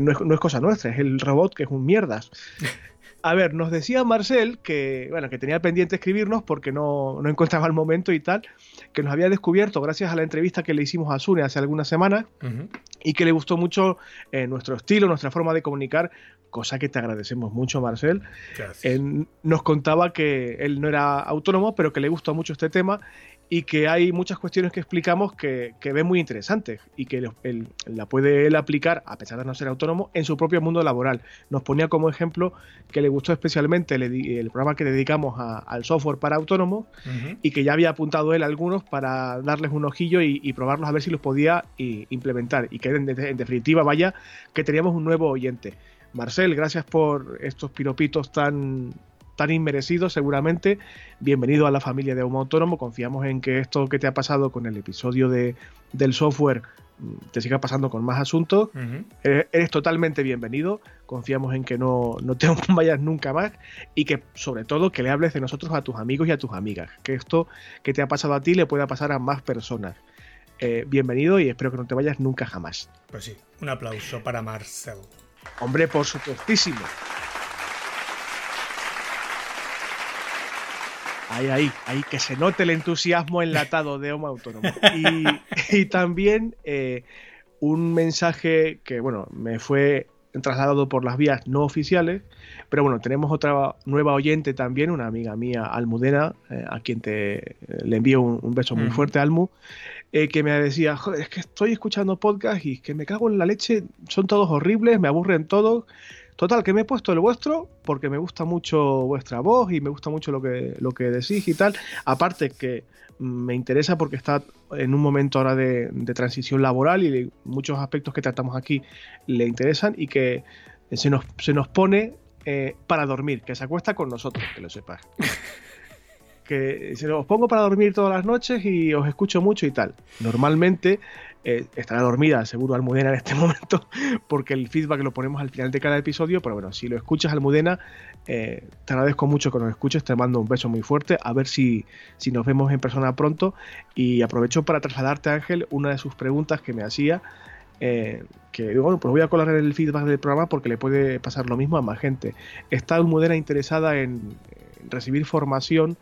no, es, cosa nuestra, es el robot que es un mierdas. A ver, nos decía Marcel que, bueno, que tenía pendiente escribirnos porque no, no, encontraba el momento y tal, que nos había descubierto gracias a la entrevista que le hicimos a Sune hace algunas semanas y que le gustó mucho eh, nuestro estilo, nuestra forma de comunicar, cosa que te agradecemos mucho, Marcel. nos contaba que él no era autónomo, pero que le gustó mucho este tema y que hay muchas cuestiones que explicamos que, que ve muy interesantes y que él, la puede él aplicar, a pesar de no ser autónomo, en su propio mundo laboral. Nos ponía como ejemplo que le gustó especialmente el, programa que dedicamos al software para autónomos y que ya había apuntado él algunos para darles un ojillo y, probarlos a ver si los podía implementar y que en, en definitiva vaya que teníamos un nuevo oyente. Marcel, gracias por estos piropitos tan, tan inmerecido seguramente. Bienvenido a la familia de Homo Autónomo. Confiamos en que esto que te ha pasado con el episodio de, del software mm, te siga pasando con más asuntos. eres, totalmente bienvenido. Confiamos en que no, no te vayas nunca más y que sobre todo que le hables de nosotros a tus amigos y a tus amigas. Que esto que te ha pasado a ti le pueda pasar a más personas. Eh, bienvenido y espero que no te vayas nunca jamás. Pues sí, un aplauso para Marcel. Hombre, por supuestísimo. Ahí, ahí, ahí, que se note el entusiasmo enlatado de Homo Autónomo. Y, también eh, un mensaje que, bueno, me fue trasladado por las vías no oficiales, pero bueno, tenemos otra nueva oyente también, una amiga mía, Almudena, eh, a quien te le envío un, beso muy fuerte, Almu, eh, que me decía, joder, es que estoy escuchando podcast y que me cago en la leche, son todos horribles, me aburren todos, Total, que me he puesto el vuestro porque me gusta mucho vuestra voz y me gusta mucho lo que, lo que decís y tal. Aparte que me interesa porque está en un momento ahora de, transición laboral y muchos aspectos que tratamos aquí le interesan y que se nos, se nos pone eh, para dormir, que se acuesta con nosotros, que lo sepas. que se los pongo para dormir todas las noches y os escucho mucho y tal. Normalmente eh, estará dormida, seguro, Almudena en este momento, porque el feedback lo ponemos al final de cada episodio. Pero bueno, si lo escuchas, Almudena, eh, te agradezco mucho que nos escuches. Te mando un beso muy fuerte. A ver si, si nos vemos en persona pronto. Y aprovecho para trasladarte, Ángel, una de sus preguntas que me hacía. Eh, que bueno, pues voy a colar el feedback del programa porque le puede pasar lo mismo a más gente. Está Almudena interesada en recibir formación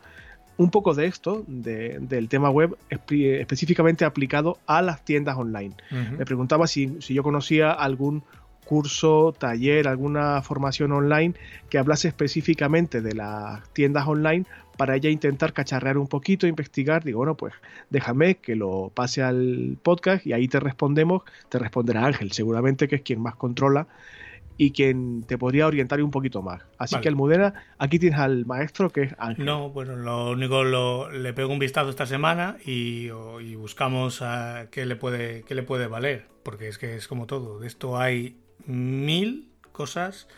un poco de esto, del tema web, específicamente aplicado a las tiendas online. Me preguntaba si, yo conocía algún curso, taller, alguna formación online que hablase específicamente de las tiendas online para ella intentar cacharrear un poquito, investigar. Digo, bueno, pues déjame que lo pase al podcast y ahí te respondemos. Te responderá Ángel, seguramente que es quien más controla y quien te podría orientar un poquito más. Así que Almudena, aquí tienes al maestro que es Ángel. No, bueno, lo único lo, le pego un vistazo esta semana y, buscamos a qué le puede qué le puede valer, porque es que es como todo. De esto hay mil cosas,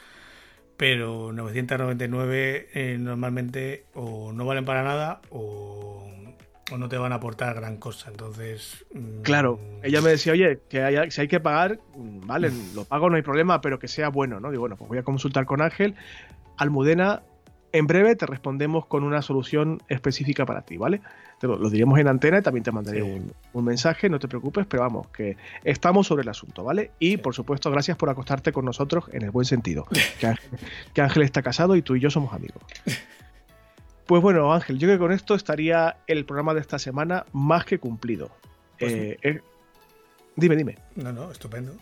pero 999 eh, normalmente o no valen para nada o, o no te van a aportar gran cosa. Entonces. Mm, claro, ella me decía, oye, que si hay que pagar, mm, vale, lo pago, no hay problema, pero que sea bueno, ¿no? Digo, bueno, pues voy a consultar con Ángel. Almudena, en breve te respondemos con una solución específica para ti, ¿vale? Te lo, diríamos en antena y también te mandaré un, mensaje, no te preocupes, pero vamos, que estamos sobre el asunto, ¿vale? Y por supuesto, gracias por acostarte con nosotros en el buen sentido. que Ángel está casado y tú y yo somos amigos. Pues bueno, Ángel, yo creo que con esto estaría el programa de esta semana más que cumplido. Pues eh, eh, dime, dime. No, no, estupendo.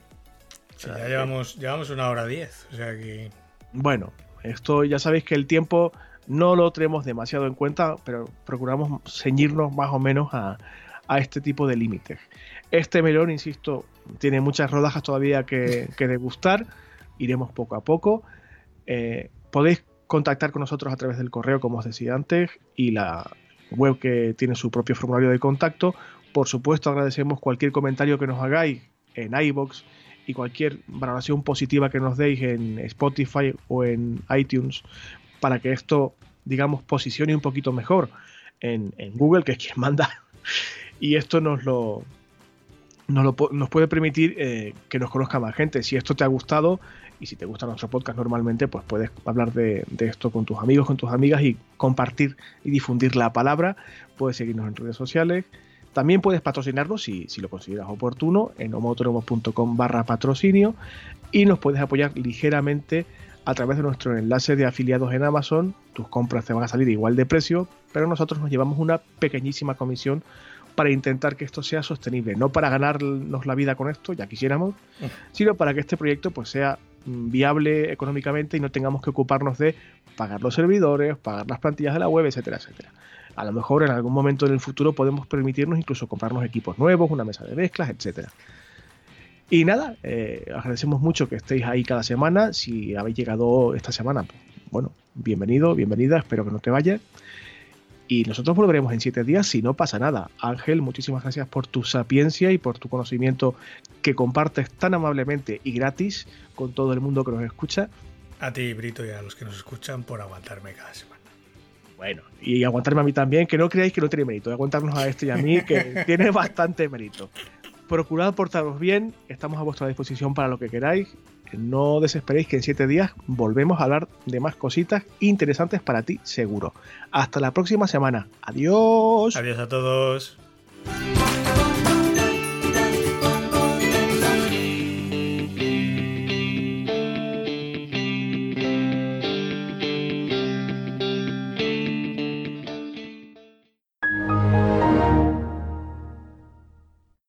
ya llevamos, llevamos una hora diez, o sea que... Bueno, esto ya sabéis que el tiempo no lo tenemos demasiado en cuenta, pero procuramos ceñirnos más o menos a, este tipo de límites. Este melón, insisto, tiene muchas rodajas todavía que, degustar. Iremos poco a poco. Eh, podéis contactar con nosotros a través del correo, como os decía antes, y la web que tiene su propio formulario de contacto. Por supuesto, agradecemos cualquier comentario que nos hagáis en iBox y cualquier valoración positiva que nos deis en Spotify o en iTunes para que esto, digamos, posicione un poquito mejor en, Google, que es quien manda. Y esto nos lo, nos, nos puede permitir eh, que nos conozca más gente. Si esto te ha gustado, y si te gusta nuestro podcast normalmente, pues puedes hablar de, esto con tus amigos, con tus amigas y compartir y difundir la palabra. Puedes seguirnos en redes sociales. También puedes patrocinarnos si, si lo consideras oportuno en homoautónomos.com barra patrocinio y nos puedes apoyar ligeramente a través de nuestro enlace de afiliados en Amazon. Tus compras te van a salir igual de precio, pero nosotros nos llevamos una pequeñísima comisión para intentar que esto sea sostenible, no para ganarnos la vida con esto, ya quisiéramos, sino para que este proyecto pues sea viable económicamente y no tengamos que ocuparnos de pagar los servidores, pagar las plantillas de la web, etcétera, etcétera. A lo mejor en algún momento en el futuro podemos permitirnos incluso comprarnos equipos nuevos, una mesa de mezclas, etcétera. Y nada, eh, agradecemos mucho que estéis ahí cada semana. Si habéis llegado esta semana, pues, bueno, bienvenido, bienvenida, espero que no te vayas. Y nosotros volveremos en siete días si no pasa nada. Ángel, muchísimas gracias por tu sapiencia y por tu conocimiento que compartes tan amablemente y gratis con todo el mundo que nos escucha. A ti, Brito, y a los que nos escuchan por aguantarme cada semana. Bueno, y aguantarme a mí también, que no creáis que no tiene mérito, aguantarnos a este y a mí, que tiene bastante mérito. Procurad portaros bien, estamos a vuestra disposición para lo que queráis no desesperéis que en siete días volvemos a hablar de más cositas interesantes para ti, seguro. Hasta la próxima semana. Adiós. Adiós a todos.